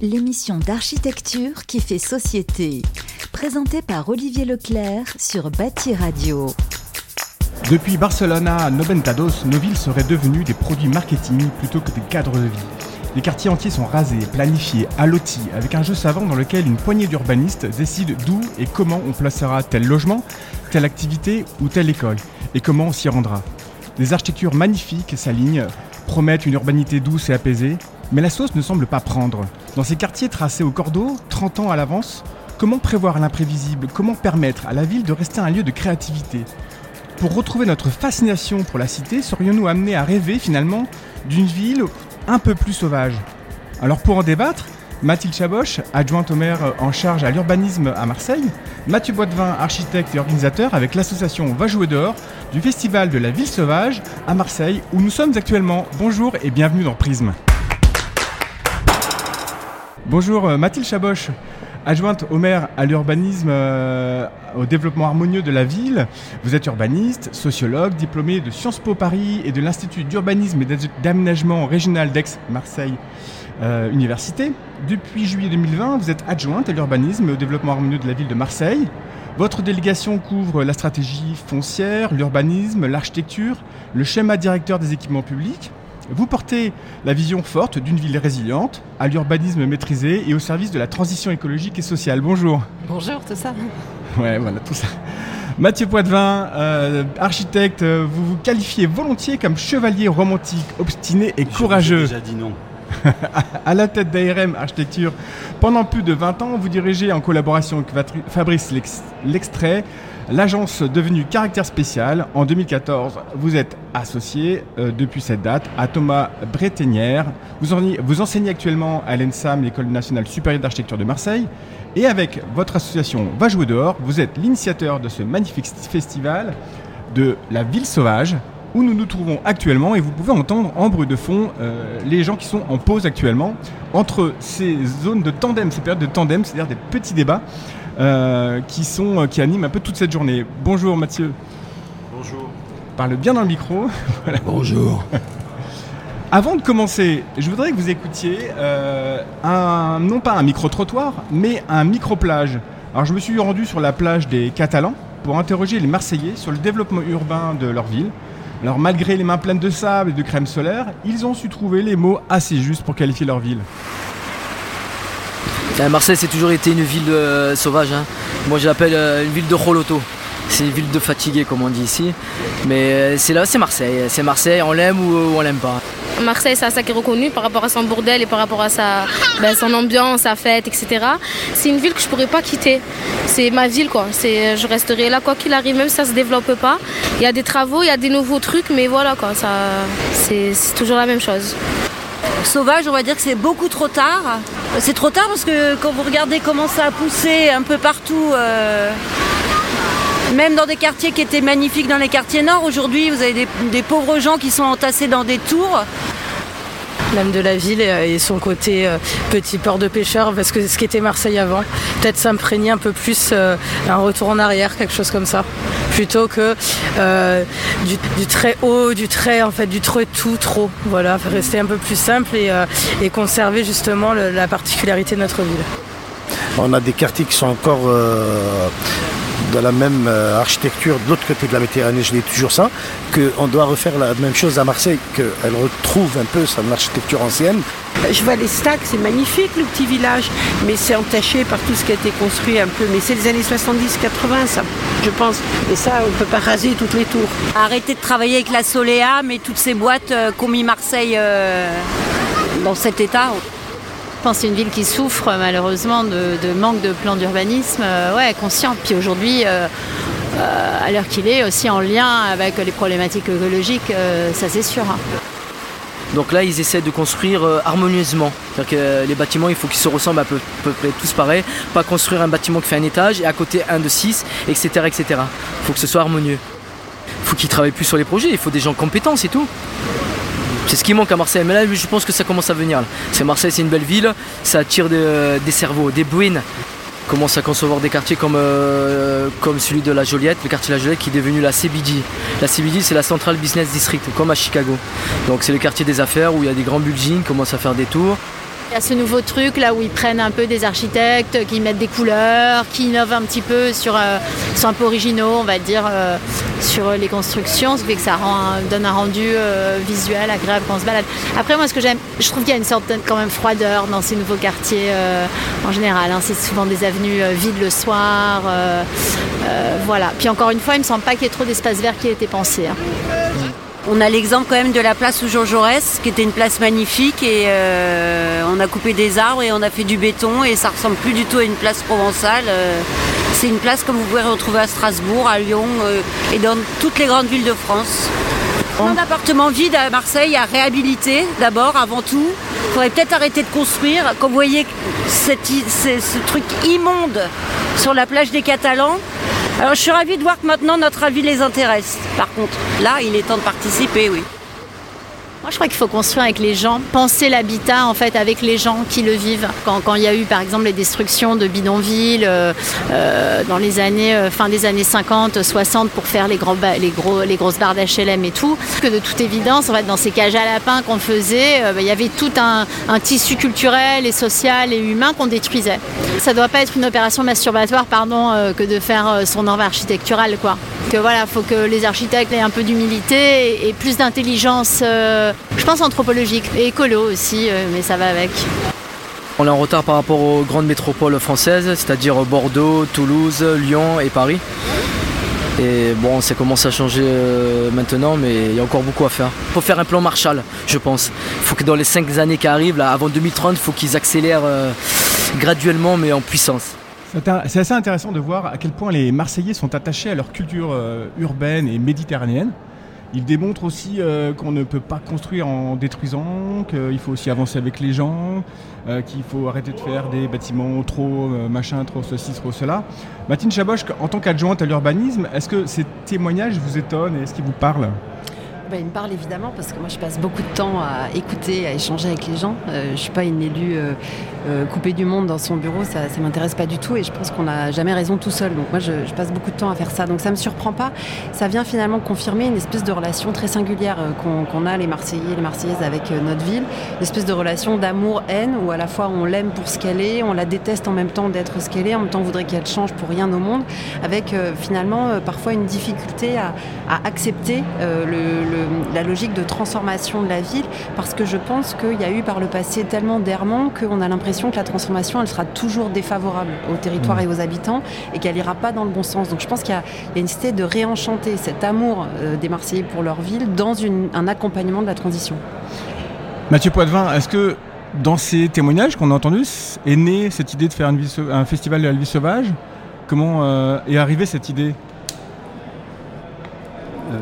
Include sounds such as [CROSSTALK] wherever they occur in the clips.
L'émission d'architecture qui fait société. Présentée par Olivier Leclerc sur Bâti Radio. Depuis Barcelona à Noventados, nos villes seraient devenues des produits marketing plutôt que des cadres de vie. Les quartiers entiers sont rasés, planifiés, allotis, avec un jeu savant dans lequel une poignée d'urbanistes décide d'où et comment on placera tel logement, telle activité ou telle école, et comment on s'y rendra. Des architectures magnifiques s'alignent, promettent une urbanité douce et apaisée, mais la sauce ne semble pas prendre. Dans ces quartiers tracés au cordeau, 30 ans à l'avance, comment prévoir l'imprévisible? Comment permettre à la ville de rester un lieu de créativité? Pour retrouver notre fascination pour la cité, serions-nous amenés à rêver finalement d'une ville un peu plus sauvage? Alors pour en débattre, Mathilde Chaboche, adjointe au maire en charge à l'urbanisme à Marseille, Mathieu Boitevin, architecte et organisateur avec l'association Va jouer dehors du festival de la ville sauvage à Marseille où nous sommes actuellement. Bonjour et bienvenue dans Prisme. Bonjour euh, Mathilde Chaboche, adjointe au maire à l'urbanisme, euh, au développement harmonieux de la ville. Vous êtes urbaniste, sociologue, diplômé de Sciences Po Paris et de l'Institut d'urbanisme et d'aménagement régional d'Aix-Marseille euh, Université. Depuis juillet 2020, vous êtes adjointe à l'urbanisme et au développement harmonieux de la ville de Marseille. Votre délégation couvre la stratégie foncière, l'urbanisme, l'architecture, le schéma directeur des équipements publics. Vous portez la vision forte d'une ville résiliente, à l'urbanisme maîtrisé et au service de la transition écologique et sociale. Bonjour. Bonjour, tout ça. Ouais, voilà, tout ça. Mathieu Poitvin, euh, architecte, vous vous qualifiez volontiers comme chevalier romantique, obstiné et courageux. J'ai déjà dit non. À la tête d'ARM Architecture, pendant plus de 20 ans, vous dirigez en collaboration avec Fabrice L'Extrait l'agence devenue Caractère Spécial. En 2014, vous êtes associé euh, depuis cette date à Thomas Breténière. Vous, vous enseignez actuellement à l'ENSAM, l'École nationale supérieure d'architecture de Marseille. Et avec votre association Va jouer dehors, vous êtes l'initiateur de ce magnifique festival de la ville sauvage où nous nous trouvons actuellement et vous pouvez entendre en bruit de fond euh, les gens qui sont en pause actuellement entre ces zones de tandem, ces périodes de tandem, c'est-à-dire des petits débats euh, qui, sont, euh, qui animent un peu toute cette journée. Bonjour Mathieu. Bonjour. Parle bien dans le micro. [LAUGHS] Bonjour. [LAUGHS] Avant de commencer, je voudrais que vous écoutiez un, non pas un micro-trottoir, mais un micro-plage. Alors je me suis rendu sur la plage des Catalans pour interroger les Marseillais sur le développement urbain de leur ville. Alors malgré les mains pleines de sable et de crème solaire, ils ont su trouver les mots assez justes pour qualifier leur ville. Euh, Marseille, c'est toujours été une ville euh, sauvage. Hein. Moi, je l'appelle euh, une ville de Roloto. C'est une ville de fatigués, comme on dit ici. Mais c'est là, c'est Marseille. C'est Marseille, on l'aime ou, on l'aime pas. Marseille, c'est ça qui est reconnu par rapport à son bordel et par rapport à sa, ben, son ambiance, sa fête, etc. C'est une ville que je pourrais pas quitter. C'est ma ville, quoi. C'est, je resterai là quoi qu'il arrive, même si ça se développe pas. Il y a des travaux, il y a des nouveaux trucs, mais voilà, quoi. Ça, c'est, toujours la même chose. Sauvage, on va dire que c'est beaucoup trop tard. C'est trop tard parce que quand vous regardez comment ça a poussé un peu partout. Euh, même dans des quartiers qui étaient magnifiques dans les quartiers nord, aujourd'hui vous avez des, pauvres gens qui sont entassés dans des tours. L'âme de la ville et son côté euh, petit port de pêcheur, parce que ce qui était Marseille avant, peut-être s'imprégner un peu plus euh, un retour en arrière, quelque chose comme ça, plutôt que euh, du, très haut, du très en fait du trop tout trop. Voilà, rester un peu plus simple et, conserver justement la particularité de notre ville. On a des quartiers qui sont encore de la même euh, architecture de l'autre côté de la Méditerranée, je dis toujours ça, qu'on doit refaire la même chose à Marseille, qu'elle retrouve un peu son architecture ancienne. Je vois les stacks, c'est magnifique le petit village, mais c'est entaché par tout ce qui a été construit un peu. Mais c'est les années 70-80, ça, je pense. Et ça, on ne peut pas raser toutes les tours. Arrêtez de travailler avec la Soléa, mais toutes ces boîtes euh, qu'ont mis Marseille euh, dans cet état. Je pense que c'est une ville qui souffre malheureusement de, manque de plan d'urbanisme euh, ouais, conscient. Puis aujourd'hui, euh, euh, à l'heure qu'il est, aussi en lien avec les problématiques écologiques, ça c'est sûr. Hein. Donc là, ils essaient de construire harmonieusement. C'est-à-dire que les bâtiments, il faut qu'ils se ressemblent à peu, près tous pareils. Pas construire un bâtiment qui fait un étage et à côté un de six, etc. etc. Il faut que ce soit harmonieux. Il faut qu'ils travaillent plus sur les projets, il faut des gens compétents, c'est tout. C'est ce qui manque à Marseille. Mais là, je pense que ça commence à venir. C'est Marseille, c'est une belle ville. Ça attire des cerveaux, des bruines. Commence à concevoir des quartiers comme, euh, comme celui de la Joliette, le quartier de la Joliette qui est devenu la CBD. La CBD, c'est la Central Business District, comme à Chicago. Donc c'est le quartier des affaires où il y a des grands buildings, commencent à faire des tours. Il y a ce nouveau truc là où ils prennent un peu des architectes, qui mettent des couleurs, qui innovent un petit peu sur, euh, sont un peu originaux, on va dire, euh, sur les constructions, ce qui fait que ça donne un rendu euh, visuel agréable quand on se balade. Après, moi, ce que j'aime, je trouve qu'il y a une certaine quand même froideur dans ces nouveaux quartiers en général. Hein. c'est souvent des avenues vides le soir, voilà. Puis encore une fois, il me semble pas qu'il y ait trop d'espace vert qui ait été pensé. Hein. On a l'exemple quand même de la place où Jean Jaurès, qui était une place magnifique, et euh, on a coupé des arbres et on a fait du béton, et ça ressemble plus du tout à une place provençale. Euh, c'est une place comme vous pouvez retrouver à Strasbourg, à Lyon euh, et dans toutes les grandes villes de France. Un appartement vide à Marseille à réhabiliter d'abord, avant tout. Il faudrait peut-être arrêter de construire. Quand vous voyez ce truc immonde sur la plage des Catalans, alors je suis ravie de voir que maintenant notre avis les intéresse. Par contre, là, il est temps de participer, oui. Moi, je crois qu'il faut construire avec les gens, penser l'habitat en fait avec les gens qui le vivent. Quand, il y a eu par exemple les destructions de bidonvilles euh, euh, dans les années euh, fin des années 50, 60 pour faire les, gros, les, gros, les grosses barres d'HLM et tout, que de toute évidence, en fait, dans ces cages à lapins qu'on faisait, bah, il y avait tout un, tissu culturel et social et humain qu'on détruisait. Ça ne doit pas être une opération masturbatoire, pardon, que de faire son norme architecturale, quoi. Que voilà, faut que les architectes aient un peu d'humilité et, plus d'intelligence je pense anthropologique et écolo aussi, euh, mais ça va avec. On est en retard par rapport aux grandes métropoles françaises, c'est-à-dire Bordeaux, Toulouse, Lyon et Paris. Et bon, ça commence à changer euh, maintenant, mais il y a encore beaucoup à faire. Il faut faire un plan Marshall, je pense. Il faut que dans les 5 années qui arrivent, avant 2030, il faut qu'ils accélèrent euh, graduellement, mais en puissance. C'est assez intéressant de voir à quel point les Marseillais sont attachés à leur culture urbaine et méditerranéenne. Il démontre aussi euh, qu'on ne peut pas construire en détruisant, qu'il faut aussi avancer avec les gens, euh, qu'il faut arrêter de faire des bâtiments trop euh, machin, trop ceci, trop cela. Mathilde Chaboche, en tant qu'adjointe à l'urbanisme, est-ce que ces témoignages vous étonnent et est-ce qu'ils vous parlent? Bah, il me parle évidemment parce que moi je passe beaucoup de temps à écouter, à échanger avec les gens. Euh, je ne suis pas une élue euh, euh, coupée du monde dans son bureau, ça ne m'intéresse pas du tout et je pense qu'on n'a jamais raison tout seul. Donc moi je, passe beaucoup de temps à faire ça. Donc ça ne me surprend pas. Ça vient finalement confirmer une espèce de relation très singulière qu'on a les Marseillais et les Marseillaises avec notre ville. Une espèce de relation d'amour-haine où à la fois on l'aime pour ce qu'elle est, on la déteste en même temps d'être ce qu'elle est, en même temps on voudrait qu'elle change pour rien au monde, avec finalement parfois une difficulté à, accepter le la logique de transformation de la ville, parce que je pense qu'il y a eu par le passé tellement d'errements qu'on a l'impression que la transformation, elle sera toujours défavorable au territoire mmh. et aux habitants, et qu'elle ira pas dans le bon sens. Donc je pense qu'il y, a une nécessité de réenchanter cet amour euh, des Marseillais pour leur ville dans un accompagnement de la transition. Mathieu Poitvin, est-ce que dans ces témoignages qu'on a entendus, est née cette idée de faire un festival de la vie sauvage? Comment euh, est arrivée cette idée euh,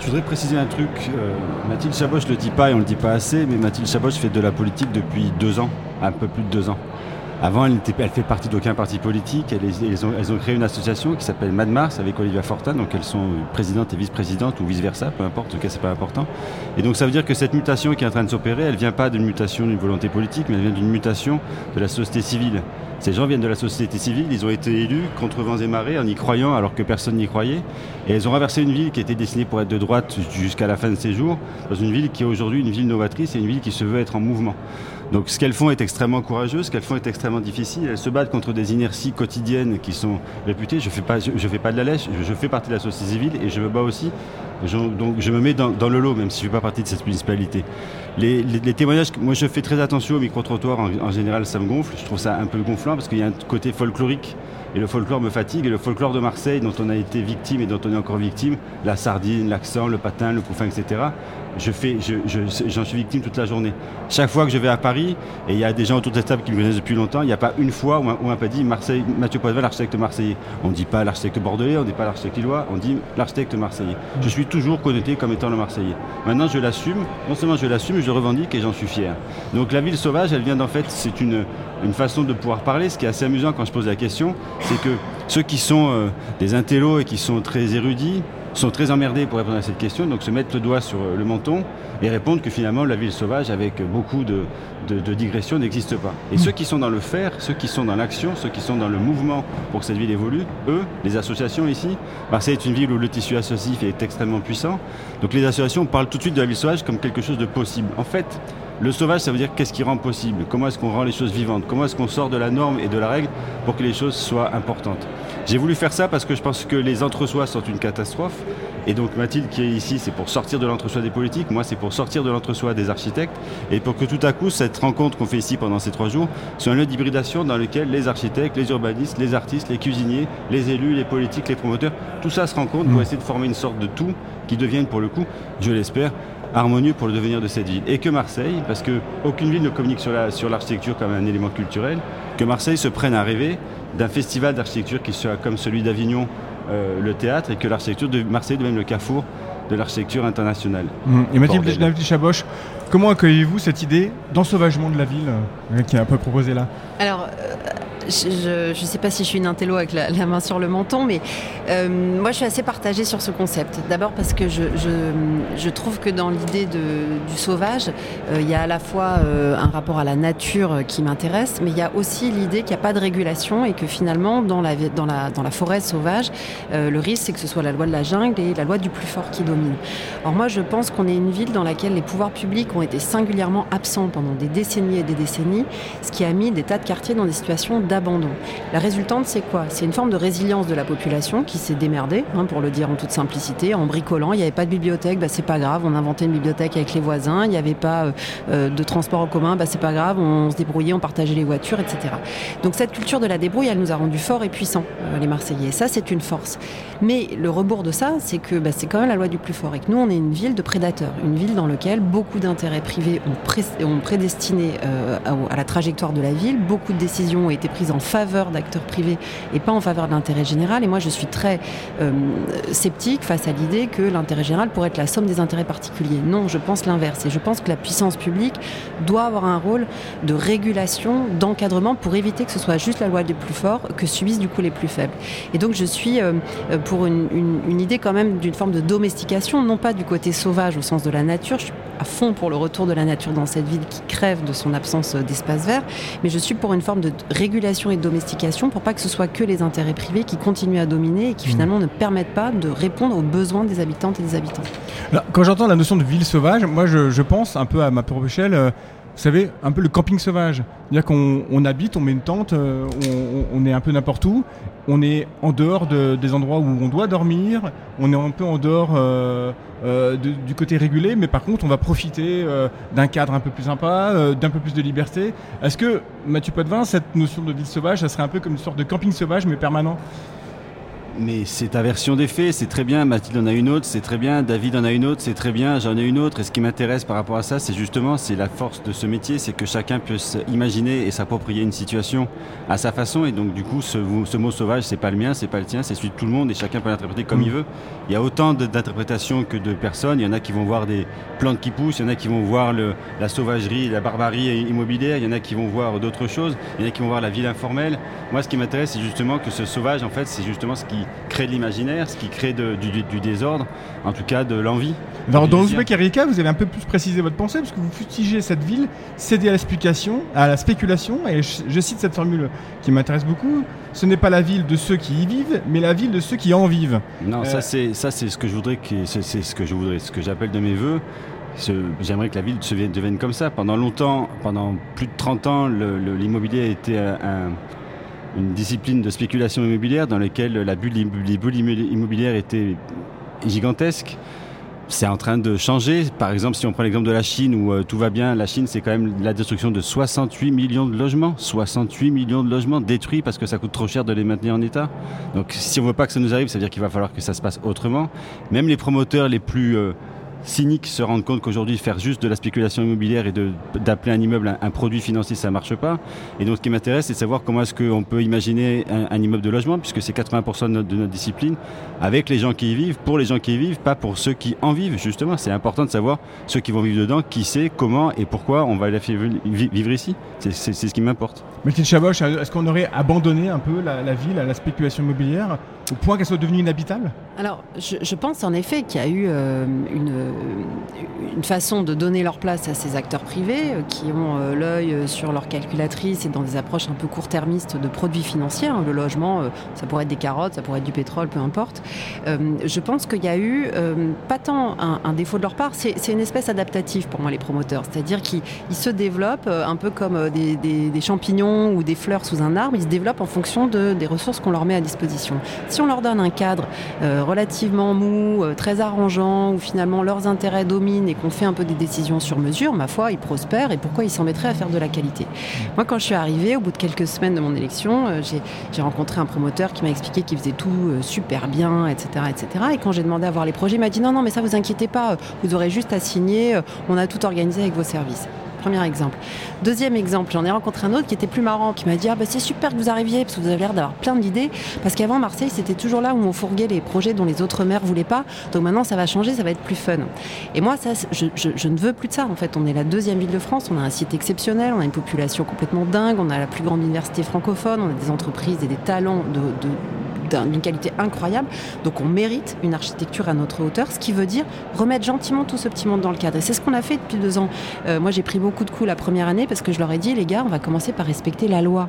je voudrais préciser un truc. Euh, Mathilde Chaboche ne le dit pas et on ne le dit pas assez, mais Mathilde Chaboche fait de la politique depuis deux ans, un peu plus de deux ans. Avant, elle, ne fait partie d'aucun parti politique. Elles, ont, créé une association qui s'appelle Mad Mars avec Olivia Fortin. Donc elles sont présidentes et vice-présidentes ou vice-versa, peu importe. En tout cas, c'est pas important. Et donc ça veut dire que cette mutation qui est en train de s'opérer, elle vient pas d'une mutation d'une volonté politique, mais elle vient d'une mutation de la société civile. Ces gens viennent de la société civile, ils ont été élus contre vents et marées en y croyant alors que personne n'y croyait. Et elles ont renversé une ville qui était destinée pour être de droite jusqu'à la fin de ses jours, dans une ville qui est aujourd'hui une ville novatrice et une ville qui se veut être en mouvement. Donc ce qu'elles font est extrêmement courageux, ce qu'elles font est extrêmement difficile. Elles se battent contre des inerties quotidiennes qui sont réputées. Je ne fais, pas, je, fais pas de la lèche, je, fais partie de la société civile et je me bats aussi. donc je me mets dans, le lot, même si je ne fais pas partie de cette municipalité. Les, témoignages, moi je fais très attention au micro-trottoir, en, général ça me gonfle. Je trouve ça un peu gonflant parce qu'il y a un côté folklorique et le folklore me fatigue. Et le folklore de Marseille, dont on a été victime et dont on est encore victime, la sardine, l'accent, le patin, le couffin, etc., je fais, j'en suis victime toute la journée. Chaque fois que je vais à Paris, et il y a des gens autour de cette table qui me connaissent depuis longtemps, il n'y a pas une fois où on m'a pas dit Marseille, Mathieu Poitevin, l'architecte marseillais. On ne dit pas l'architecte bordelais, on ne dit pas l'architecte lillois, on dit l'architecte marseillais. Je suis toujours connoté comme étant le marseillais. Maintenant, je l'assume. Non seulement je l'assume, je le revendique et j'en suis fier. Donc la ville sauvage, elle vient d'en fait, c'est une, une façon de pouvoir parler. Ce qui est assez amusant quand je pose la question, c'est que ceux qui sont euh, des intellos et qui sont très érudits, sont très emmerdés pour répondre à cette question, donc se mettent le doigt sur le menton et répondent que finalement la ville sauvage, avec beaucoup de, de, digressions, n'existe pas. Et ceux qui sont dans le faire, ceux qui sont dans l'action, ceux qui sont dans le mouvement pour que cette ville évolue, eux, les associations ici, Marseille est une ville où le tissu associatif est extrêmement puissant, donc les associations parlent tout de suite de la ville sauvage comme quelque chose de possible. En fait, Le sauvage, ça veut dire qu'est-ce qui rend possible? Comment est-ce qu'on rend les choses vivantes? Comment est-ce qu'on sort de la norme et de la règle pour que les choses soient importantes? J'ai voulu faire ça parce que je pense que les entre-soi sont une catastrophe. Et donc Mathilde qui est ici, c'est pour sortir de l'entre-soi des politiques, moi c'est pour sortir de l'entre-soi des architectes, et pour que tout à coup cette rencontre qu'on fait ici pendant ces trois jours soit un lieu d'hybridation dans lequel les architectes, les urbanistes, les artistes, les cuisiniers, les élus, les politiques, les promoteurs, tout ça se rencontre pour essayer de former une sorte de tout qui devienne pour le coup, je l'espère, harmonieux pour le devenir de cette ville. Et que Marseille, parce qu'aucune ville ne communique sur l'architecture comme un élément culturel, que Marseille se prenne à rêver d'un festival d'architecture qui soit comme celui d'Avignon, euh, le théâtre, et que l'architecture de Marseille devienne le carrefour de l'architecture internationale. Mmh. Et Mathilde Chaboche, comment accueillez-vous cette idée d'ensauvagement de la ville euh, qui est un peu proposée là? Alors, euh, je ne sais pas si je suis une intello avec la, main sur le menton, mais euh, moi je suis assez partagée sur ce concept. D'abord parce que je, trouve que dans l'idée du sauvage, euh, il y a à la fois euh, un rapport à la nature qui m'intéresse, mais il y a aussi l'idée qu'il n'y a pas de régulation et que finalement dans la, forêt sauvage, le risque c'est que ce soit la loi de la jungle et la loi du plus fort qui domine. Alors moi je pense qu'on est une ville dans laquelle les pouvoirs publics ont été singulièrement absents pendant des décennies et des décennies, ce qui a mis des tas de quartiers dans des situations La résultante, c'est quoi? C'est une forme de résilience de la population qui s'est démerdée, hein, pour le dire en toute simplicité, en bricolant. Il n'y avait pas de bibliothèque, bah, c'est pas grave, on inventait une bibliothèque avec les voisins. Il n'y avait pas euh, euh, de transport en commun, bah, c'est pas grave, on se débrouillait, on partageait les voitures, etc. Donc cette culture de la débrouille, elle nous a rendus forts et puissants, euh, les Marseillais. Ça, c'est une force. Mais le rebours de ça, c'est que bah, c'est quand même la loi du plus fort et que nous, on est une ville de prédateurs, une ville dans laquelle beaucoup d'intérêts privés ont, prédestiné à la trajectoire de la ville. Beaucoup de décisions ont été prises en faveur d'acteurs privés et pas en faveur de l'intérêt général. Et moi, je suis très euh, sceptique face à l'idée que l'intérêt général pourrait être la somme des intérêts particuliers. Non, je pense l'inverse. Et je pense que la puissance publique doit avoir un rôle de régulation, d'encadrement pour éviter que ce soit juste la loi des plus forts que subissent du coup les plus faibles. Et donc, je suis euh, pour une, idée quand même d'une forme de domestication, non pas du côté sauvage au sens de la nature. À fond pour le retour de la nature dans cette ville qui crève de son absence d'espace vert, mais je suis pour une forme de régulation et de domestication pour pas que ce soit que les intérêts privés qui continuent à dominer et qui mmh. finalement ne permettent pas de répondre aux besoins des habitantes et des habitants. quand j'entends la notion de ville sauvage, moi je, pense un peu à ma propre échelle. Euh, vous savez, un peu le camping sauvage. C'est-à-dire qu'on habite, on met une tente, euh, on, est un peu n'importe où, on est en dehors des endroits où on doit dormir, on est un peu en dehors euh, euh, du côté régulé, mais par contre, on va profiter d'un cadre un peu plus sympa, d'un peu plus de liberté. Est-ce que, Mathieu Potvin, cette notion de ville sauvage, ça serait un peu comme une sorte de camping sauvage, mais permanent? Mais c'est ta version des faits, c'est très bien. Mathilde en a une autre, c'est très bien. David en a une autre, c'est très bien. J'en ai une autre. Et ce qui m'intéresse par rapport à ça, c'est justement, c'est la force de ce métier, c'est que chacun puisse imaginer et s'approprier une situation à sa façon. Et donc, du coup, ce, mot sauvage, c'est pas le mien, c'est pas le tien, c'est celui de tout le monde et chacun peut l'interpréter comme il mm. veut. Il y a autant d'interprétations que de personnes. Il y en a qui vont voir des plantes qui poussent, il y en a qui vont voir la sauvagerie, la barbarie immobilière, il y en a qui vont voir d'autres choses, il y en a qui vont voir la ville informelle. Moi, ce qui m'intéresse, c'est justement que ce sauvage, en fait, c'est justement ce qui crée de l'imaginaire, ce qui crée du, désordre, en tout cas de l'envie. Alors dans Ouzbek Erika, vous avez un peu plus précisé votre pensée, parce que vous fustigez cette ville céder à l'explication, à la spéculation, et je, cite cette formule qui m'intéresse beaucoup, ce n'est pas la ville de ceux qui y vivent, mais la ville de ceux qui en vivent. Non, ça euh, c'est ça c'est ce que je voudrais, c'est ce que je voudrais, ce que j'appelle de mes voeux. J'aimerais que la ville devienne comme ça. Pendant longtemps, pendant plus de 30 ans, l'immobilier a été un une discipline de spéculation immobilière dans laquelle les bulles immobilières étaient gigantesques. C'est en train de changer. Par exemple, si on prend l'exemple de la Chine où euh, tout va bien, la Chine, c'est quand même la destruction de 68 millions de logements. 68 millions de logements détruits parce que ça coûte trop cher de les maintenir en état. Donc, si on veut pas que ça nous arrive, ça veut dire qu'il va falloir que ça se passe autrement. Même les promoteurs les plus euh, cyniques se rendent compte qu'aujourd'hui, faire juste de la spéculation immobilière et d'appeler un immeuble un, produit financier, ça ne marche pas. Et donc, ce qui m'intéresse, c'est de savoir comment est-ce qu'on peut imaginer un, immeuble de logement, puisque c'est 80% de notre, discipline, avec les gens qui y vivent, pour les gens qui y vivent, pas pour ceux qui en vivent, justement. C'est important de savoir ceux qui vont vivre dedans, qui sait, comment et pourquoi on va faire vivre ici. C'est ce qui m'importe. Mathilde Chaboche, est-ce qu'on aurait abandonné un peu la, la ville la spéculation immobilière? Au point qu'elle soit devenue inhabitable Alors, je, pense en effet qu'il y a eu euh, une, une façon de donner leur place à ces acteurs privés euh, qui ont euh, l'œil euh, sur leur calculatrice et dans des approches un peu court-termistes de produits financiers. hein. Le logement, euh, ça pourrait être des carottes, ça pourrait être du pétrole, peu importe. Euh, je pense qu'il y a eu euh, pas tant un, défaut de leur part, c'est une espèce adaptative pour moi les promoteurs. C'est-à-dire qu'ils ils se développent euh, un peu comme euh, des, champignons ou des fleurs sous un arbre. Ils se développent en fonction de, des ressources qu'on leur met à disposition. Si on leur donne un cadre euh, relativement mou, euh, très arrangeant, où finalement leurs intérêts dominent et qu'on fait un peu des décisions sur mesure, ma foi, ils prospèrent et pourquoi ils s'en mettraient à faire de la qualité Moi, quand je suis arrivée, au bout de quelques semaines de mon élection, euh, j'ai- rencontré un promoteur qui m'a expliqué qu'il faisait tout super bien, etc., etc. Et quand j'ai demandé à voir les projets, il m'a dit non, non, mais ça vous inquiétez pas, vous aurez juste à signer, on a tout organisé avec vos services. Premier exemple. Deuxième exemple, j'en ai rencontré un autre qui était plus marrant, qui m'a dit ah bah c'est super que vous arriviez parce que vous avez l'air d'avoir plein d'idées. Parce qu'avant Marseille c'était toujours là où on fourguait les projets dont les autres maires voulaient pas. Donc maintenant ça va changer, ça va être plus fun. Et moi je, ne veux plus de ça. En fait, on est la deuxième ville de France, on a un site exceptionnel, on a une population complètement dingue, on a la plus grande université francophone, on a des entreprises et des talents de, d'une qualité incroyable. Donc on mérite une architecture à notre hauteur, ce qui veut dire remettre gentiment tout ce petit monde dans le cadre. Et c'est ce qu'on a fait depuis deux ans. Euh, moi j'ai pris beaucoup de coups la première année parce que je leur ai dit les gars, on va commencer par respecter la loi.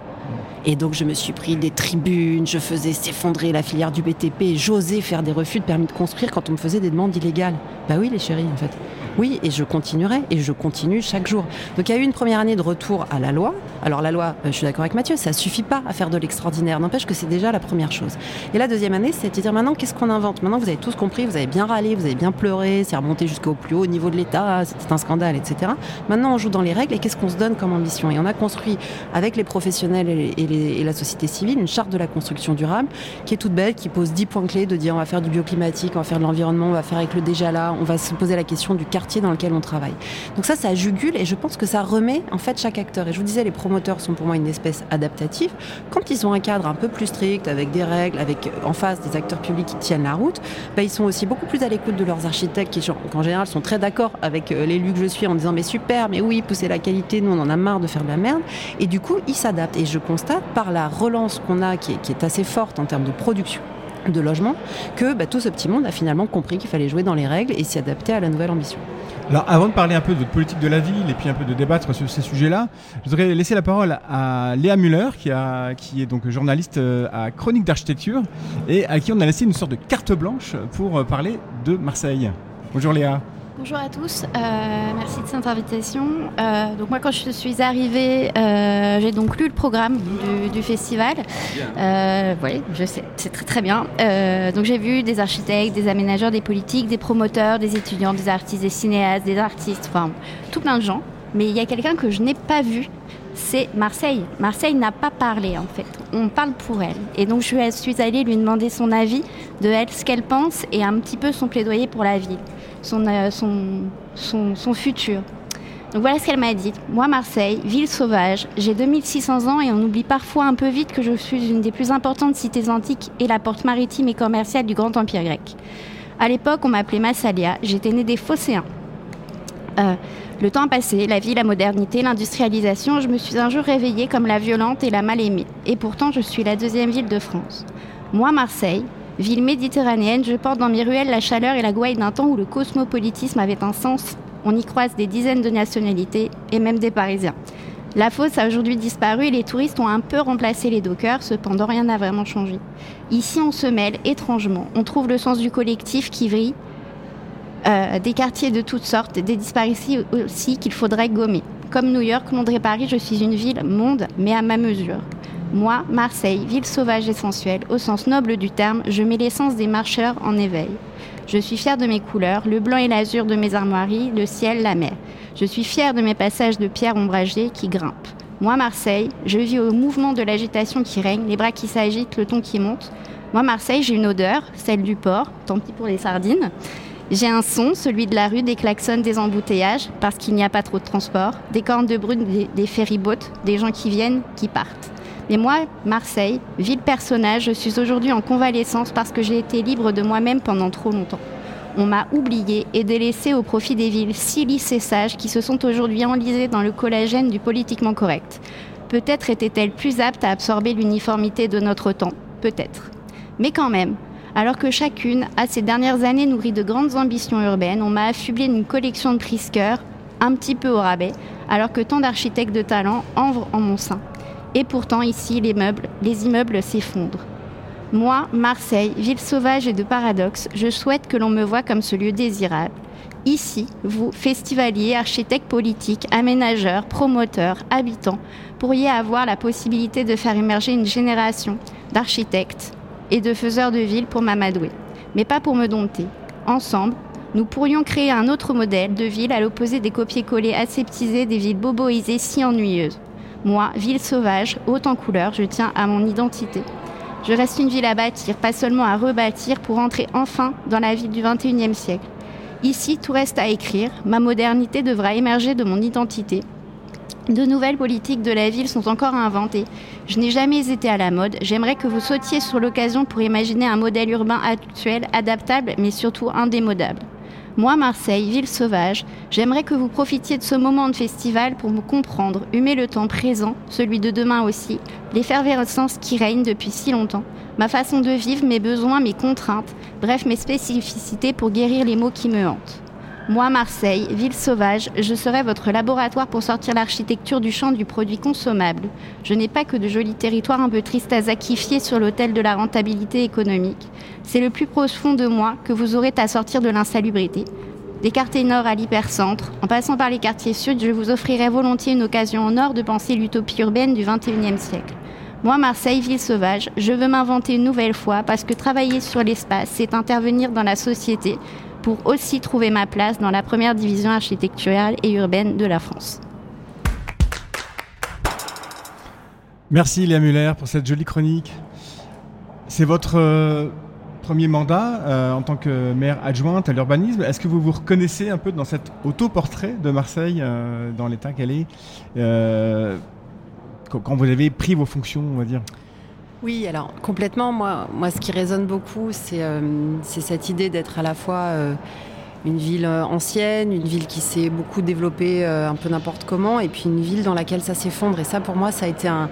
Et donc je me suis pris des tribunes, je faisais s'effondrer la filière du BTP, j'osais faire des refus de permis de construire quand on me faisait des demandes illégales. Bah oui les chéris en fait. Oui, et je continuerai, et je continue chaque jour. Donc il y a eu une première année de retour à la loi. Alors la loi, euh, je suis d'accord avec Mathieu, ça suffit pas à faire de l'extraordinaire. N'empêche que c'est déjà la première chose. Et la deuxième année, c'est de dire maintenant qu'est-ce qu'on invente? Maintenant vous avez tous compris, vous avez bien râlé, vous avez bien pleuré, c'est remonté jusqu'au plus haut niveau de l'État, c'était un scandale, etc. Maintenant on joue dans les règles et qu'est-ce qu'on se donne comme ambition? Et on a construit avec les professionnels et, la société civile une charte de la construction durable qui est toute belle, qui pose 10 points clés de dire on va faire du bioclimatique, on va faire de l'environnement, on va faire avec le déjà là, on va se poser la question du dans lequel on travaille. Donc ça, ça jugule et je pense que ça remet en fait chaque acteur. Et je vous disais, les promoteurs sont pour moi une espèce adaptative. Quand ils ont un cadre un peu plus strict, avec des règles, avec euh, en face des acteurs publics qui tiennent la route, bah, ils sont aussi beaucoup plus à l'écoute de leurs architectes qui, en général, sont très d'accord avec euh, l'élu que je suis en disant mais super, mais oui, pousser la qualité, nous on en a marre de faire de la merde. Et du coup, ils s'adaptent. Et je constate par la relance qu'on a, qui est assez forte en termes de production de logement, que bah, tout ce petit monde a finalement compris qu'il fallait jouer dans les règles et s'y adapter à la nouvelle ambition. Alors, avant de parler un peu de votre politique de la ville et puis un peu de débattre sur ces sujets-là, je voudrais laisser la parole à Léa Muller, qui, qui est donc journaliste euh, à Chronique d'architecture et à qui on a laissé une sorte de carte blanche pour euh, parler de Marseille. Bonjour Léa. Bonjour à tous, euh, merci de cette invitation. Euh, donc moi quand je suis arrivée, euh, j'ai donc lu le programme du, du festival. Oui, je sais, c'est très très bien. Donc j'ai vu des architectes, des aménageurs, des politiques, des promoteurs, des étudiants, des artistes, des cinéastes, des artistes, enfin tout plein de gens. Mais il y a quelqu'un que je n'ai pas vu, c'est Marseille. Marseille n'a pas parlé en fait. On parle pour elle. Et donc je suis allée lui demander son avis de elle, ce qu'elle pense et un petit peu son plaidoyer pour la ville, son, euh, son, futur. Donc voilà ce qu'elle m'a dit. Moi, Marseille, ville sauvage, j'ai 2600 ans et on oublie parfois un peu vite que je suis une des plus importantes cités antiques et la porte maritime et commerciale du grand empire grec. À l'époque, on m'appelait Massalia, j'étais née des Phocéens. Euh, le temps passé, la vie, la modernité, l'industrialisation, je me suis un jour réveillée comme la violente et la mal aimée. Et pourtant, je suis la deuxième ville de France. Moi, Marseille, ville méditerranéenne, je porte dans mes ruelles la chaleur et la gouaille d'un temps où le cosmopolitisme avait un sens. On y croise des dizaines de nationalités et même des Parisiens. La fosse a aujourd'hui disparu et les touristes ont un peu remplacé les dockers, cependant rien n'a vraiment changé. Ici, on se mêle étrangement. On trouve le sens du collectif qui vrille, euh, des quartiers de toutes sortes, des disparitions aussi qu'il faudrait gommer. Comme New York, Londres et Paris, je suis une ville monde, mais à ma mesure. Moi, Marseille, ville sauvage et sensuelle, au sens noble du terme, je mets l'essence des marcheurs en éveil. Je suis fière de mes couleurs, le blanc et l'azur de mes armoiries, le ciel, la mer. Je suis fière de mes passages de pierre ombragées qui grimpent. Moi, Marseille, je vis au mouvement de l'agitation qui règne, les bras qui s'agitent, le ton qui monte. Moi, Marseille, j'ai une odeur, celle du port, tant pis pour les sardines. J'ai un son, celui de la rue, des klaxons, des embouteillages, parce qu'il n'y a pas trop de transport, des cornes de brune, des, des ferryboats, des gens qui viennent, qui partent. Mais moi, Marseille, ville personnage, je suis aujourd'hui en convalescence parce que j'ai été libre de moi-même pendant trop longtemps. On m'a oublié et délaissé au profit des villes si lisses et sages qui se sont aujourd'hui enlisées dans le collagène du politiquement correct. Peut-être étaient-elles plus aptes à absorber l'uniformité de notre temps, peut-être. Mais quand même, Alors que chacune a ces dernières années nourri de grandes ambitions urbaines, on m'a affublé d'une collection de prisqueurs, un petit peu au rabais, alors que tant d'architectes de talent envrent en mon sein. Et pourtant, ici, les, meubles, les immeubles s'effondrent. Moi, Marseille, ville sauvage et de paradoxes, je souhaite que l'on me voie comme ce lieu désirable. Ici, vous, festivaliers, architectes politiques, aménageurs, promoteurs, habitants, pourriez avoir la possibilité de faire émerger une génération d'architectes et de faiseurs de villes pour m'amadouer, mais pas pour me dompter. Ensemble, nous pourrions créer un autre modèle de ville à l'opposé des copier-coller aseptisés des villes boboisées si ennuyeuses. Moi, ville sauvage, haute en couleurs, je tiens à mon identité. Je reste une ville à bâtir, pas seulement à rebâtir pour entrer enfin dans la ville du 21e siècle. Ici, tout reste à écrire. Ma modernité devra émerger de mon identité. De nouvelles politiques de la ville sont encore à inventer. Je n'ai jamais été à la mode. J'aimerais que vous sautiez sur l'occasion pour imaginer un modèle urbain actuel, adaptable, mais surtout indémodable. Moi, Marseille, ville sauvage, j'aimerais que vous profitiez de ce moment de festival pour me comprendre, humer le temps présent, celui de demain aussi, l'effervescence qui règne depuis si longtemps, ma façon de vivre, mes besoins, mes contraintes, bref mes spécificités pour guérir les maux qui me hantent. Moi, Marseille, ville sauvage, je serai votre laboratoire pour sortir l'architecture du champ du produit consommable. Je n'ai pas que de jolis territoires un peu tristes à zakifier sur l'autel de la rentabilité économique. C'est le plus profond de moi que vous aurez à sortir de l'insalubrité. Des quartiers nord à l'hypercentre, en passant par les quartiers sud, je vous offrirai volontiers une occasion en or de penser l'utopie urbaine du XXIe siècle. Moi, Marseille, ville sauvage, je veux m'inventer une nouvelle fois parce que travailler sur l'espace, c'est intervenir dans la société, pour aussi trouver ma place dans la première division architecturale et urbaine de la France. Merci Léa Muller pour cette jolie chronique. C'est votre euh, premier mandat euh, en tant que maire adjointe à l'urbanisme. Est-ce que vous vous reconnaissez un peu dans cet autoportrait de Marseille, euh, dans l'état qu'elle est, quand vous avez pris vos fonctions, on va dire? Oui, alors complètement. Moi, moi ce qui résonne beaucoup, c'est euh, cette idée d'être à la fois euh, une ville euh, ancienne, une ville qui s'est beaucoup développée un peu n'importe comment, et puis une ville dans laquelle ça s'effondre. Et ça, pour moi, ça a été un,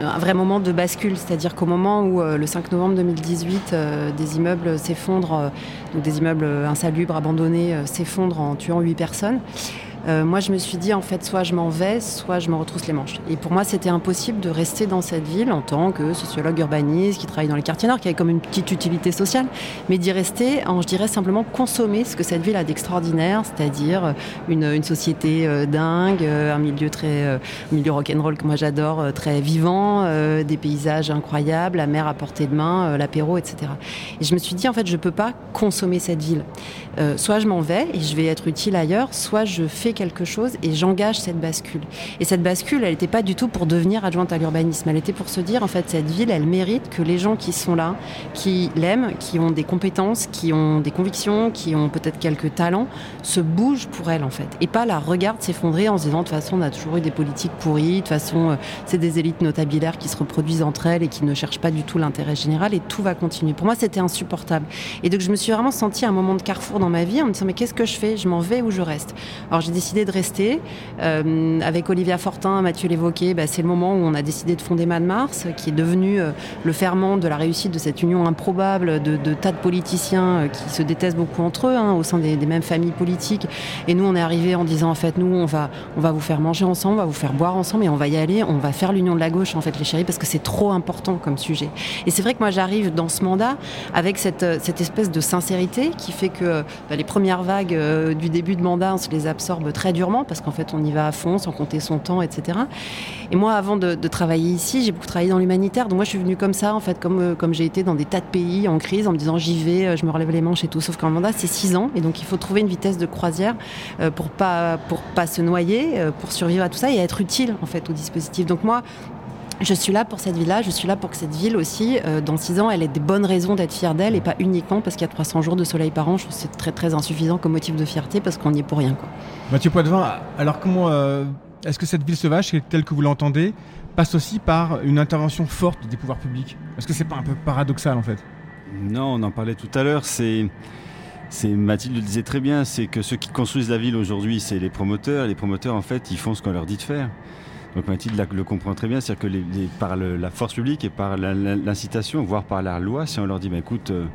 vrai moment de bascule. C'est-à-dire qu'au moment où, le 5 novembre 2018, des immeubles s'effondrent, donc des immeubles insalubres, abandonnés, s'effondrent en tuant 8 personnes, euh, moi, je me suis dit, en fait, soit je m'en vais, soit je me retrousse les manches. Et pour moi, c'était impossible de rester dans cette ville en tant que sociologue urbaniste qui travaille dans les quartiers nord, qui avait comme une petite utilité sociale, mais d'y rester en, je dirais, simplement consommer ce que cette ville a d'extraordinaire, c'est-à-dire une, une, société euh, dingue, euh, un milieu très, un milieu rock'n'roll que moi j'adore, très vivant, des paysages incroyables, la mer à portée de main, l'apéro, etc. Et je me suis dit, en fait, je peux pas consommer cette ville. soit je m'en vais et je vais être utile ailleurs, soit je fais quelque chose et j'engage cette bascule. Et cette bascule, elle n'était pas du tout pour devenir adjointe à l'urbanisme. Elle était pour se dire, en fait, cette ville, elle mérite que les gens qui sont là, qui l'aiment, qui ont des compétences, qui ont des convictions, qui ont peut-être quelques talents, se bougent pour elle, en fait. Et pas la regardent s'effondrer en se disant, de toute façon, on a toujours eu des politiques pourries, de toute façon, euh, c'est des élites notabilaires qui se reproduisent entre elles et qui ne cherchent pas du tout l'intérêt général et tout va continuer. Pour moi, c'était insupportable. Et donc, je me suis vraiment sentie un moment de carrefour dans ma vie en me disant, mais qu'est-ce que je fais? Je m'en vais ou je reste? Alors, j'ai décidé de rester. Euh, avec Olivia Fortin, Mathieu l'évoquait, bah, c'est le moment où on a décidé de fonder Mad Mars, qui est devenu euh, le ferment de la réussite de cette union improbable de, tas de politiciens euh, qui se détestent beaucoup entre eux, hein, au sein des, mêmes familles politiques. Et nous, on est arrivé en disant, en fait, nous, on va, on va vous faire manger ensemble, on va vous faire boire ensemble, et on va y aller, on va faire l'union de la gauche, en fait, les chéris, parce que c'est trop important comme sujet. Et c'est vrai que moi, j'arrive dans ce mandat avec cette, espèce de sincérité qui fait que bah, les premières vagues du début de mandat, on se les absorbe très durement parce qu'en fait on y va à fond sans compter son temps, etc. Et moi avant de, travailler ici, j'ai beaucoup travaillé dans l'humanitaire. Donc moi je suis venue comme ça en fait, comme, euh, comme j'ai été dans des tas de pays en crise en me disant j'y vais, euh, je me relève les manches et tout. Sauf qu'un mandat c'est 6 ans et donc il faut trouver une vitesse de croisière euh, pour pas pour pas se noyer, pour survivre à tout ça et être utile en fait au dispositif. Donc moi je suis là pour cette ville-là, je suis là pour que cette ville aussi, euh, dans six ans, elle ait des bonnes raisons d'être fière d'elle et pas uniquement parce qu'il y a 300 jours de soleil par an. Je trouve que c'est très très insuffisant comme motif de fierté parce qu'on n'y est pour rien. Quoi. Mathieu Poitvin, alors comment euh, est-ce que cette ville sauvage, telle que vous l'entendez, passe aussi par une intervention forte des pouvoirs publics? Est-ce que c'est pas un peu paradoxal en fait? Non, on en parlait tout à l'heure. C'est c'est Mathilde le disait très bien, c'est que ceux qui construisent la ville aujourd'hui, c'est les promoteurs. Les promoteurs, en fait, ils font ce qu'on leur dit de faire. Donc le comprend très bien, c'est-à-dire que par la force publique et par l'incitation, voire par la loi, si on leur dit, bah, écoute, euh,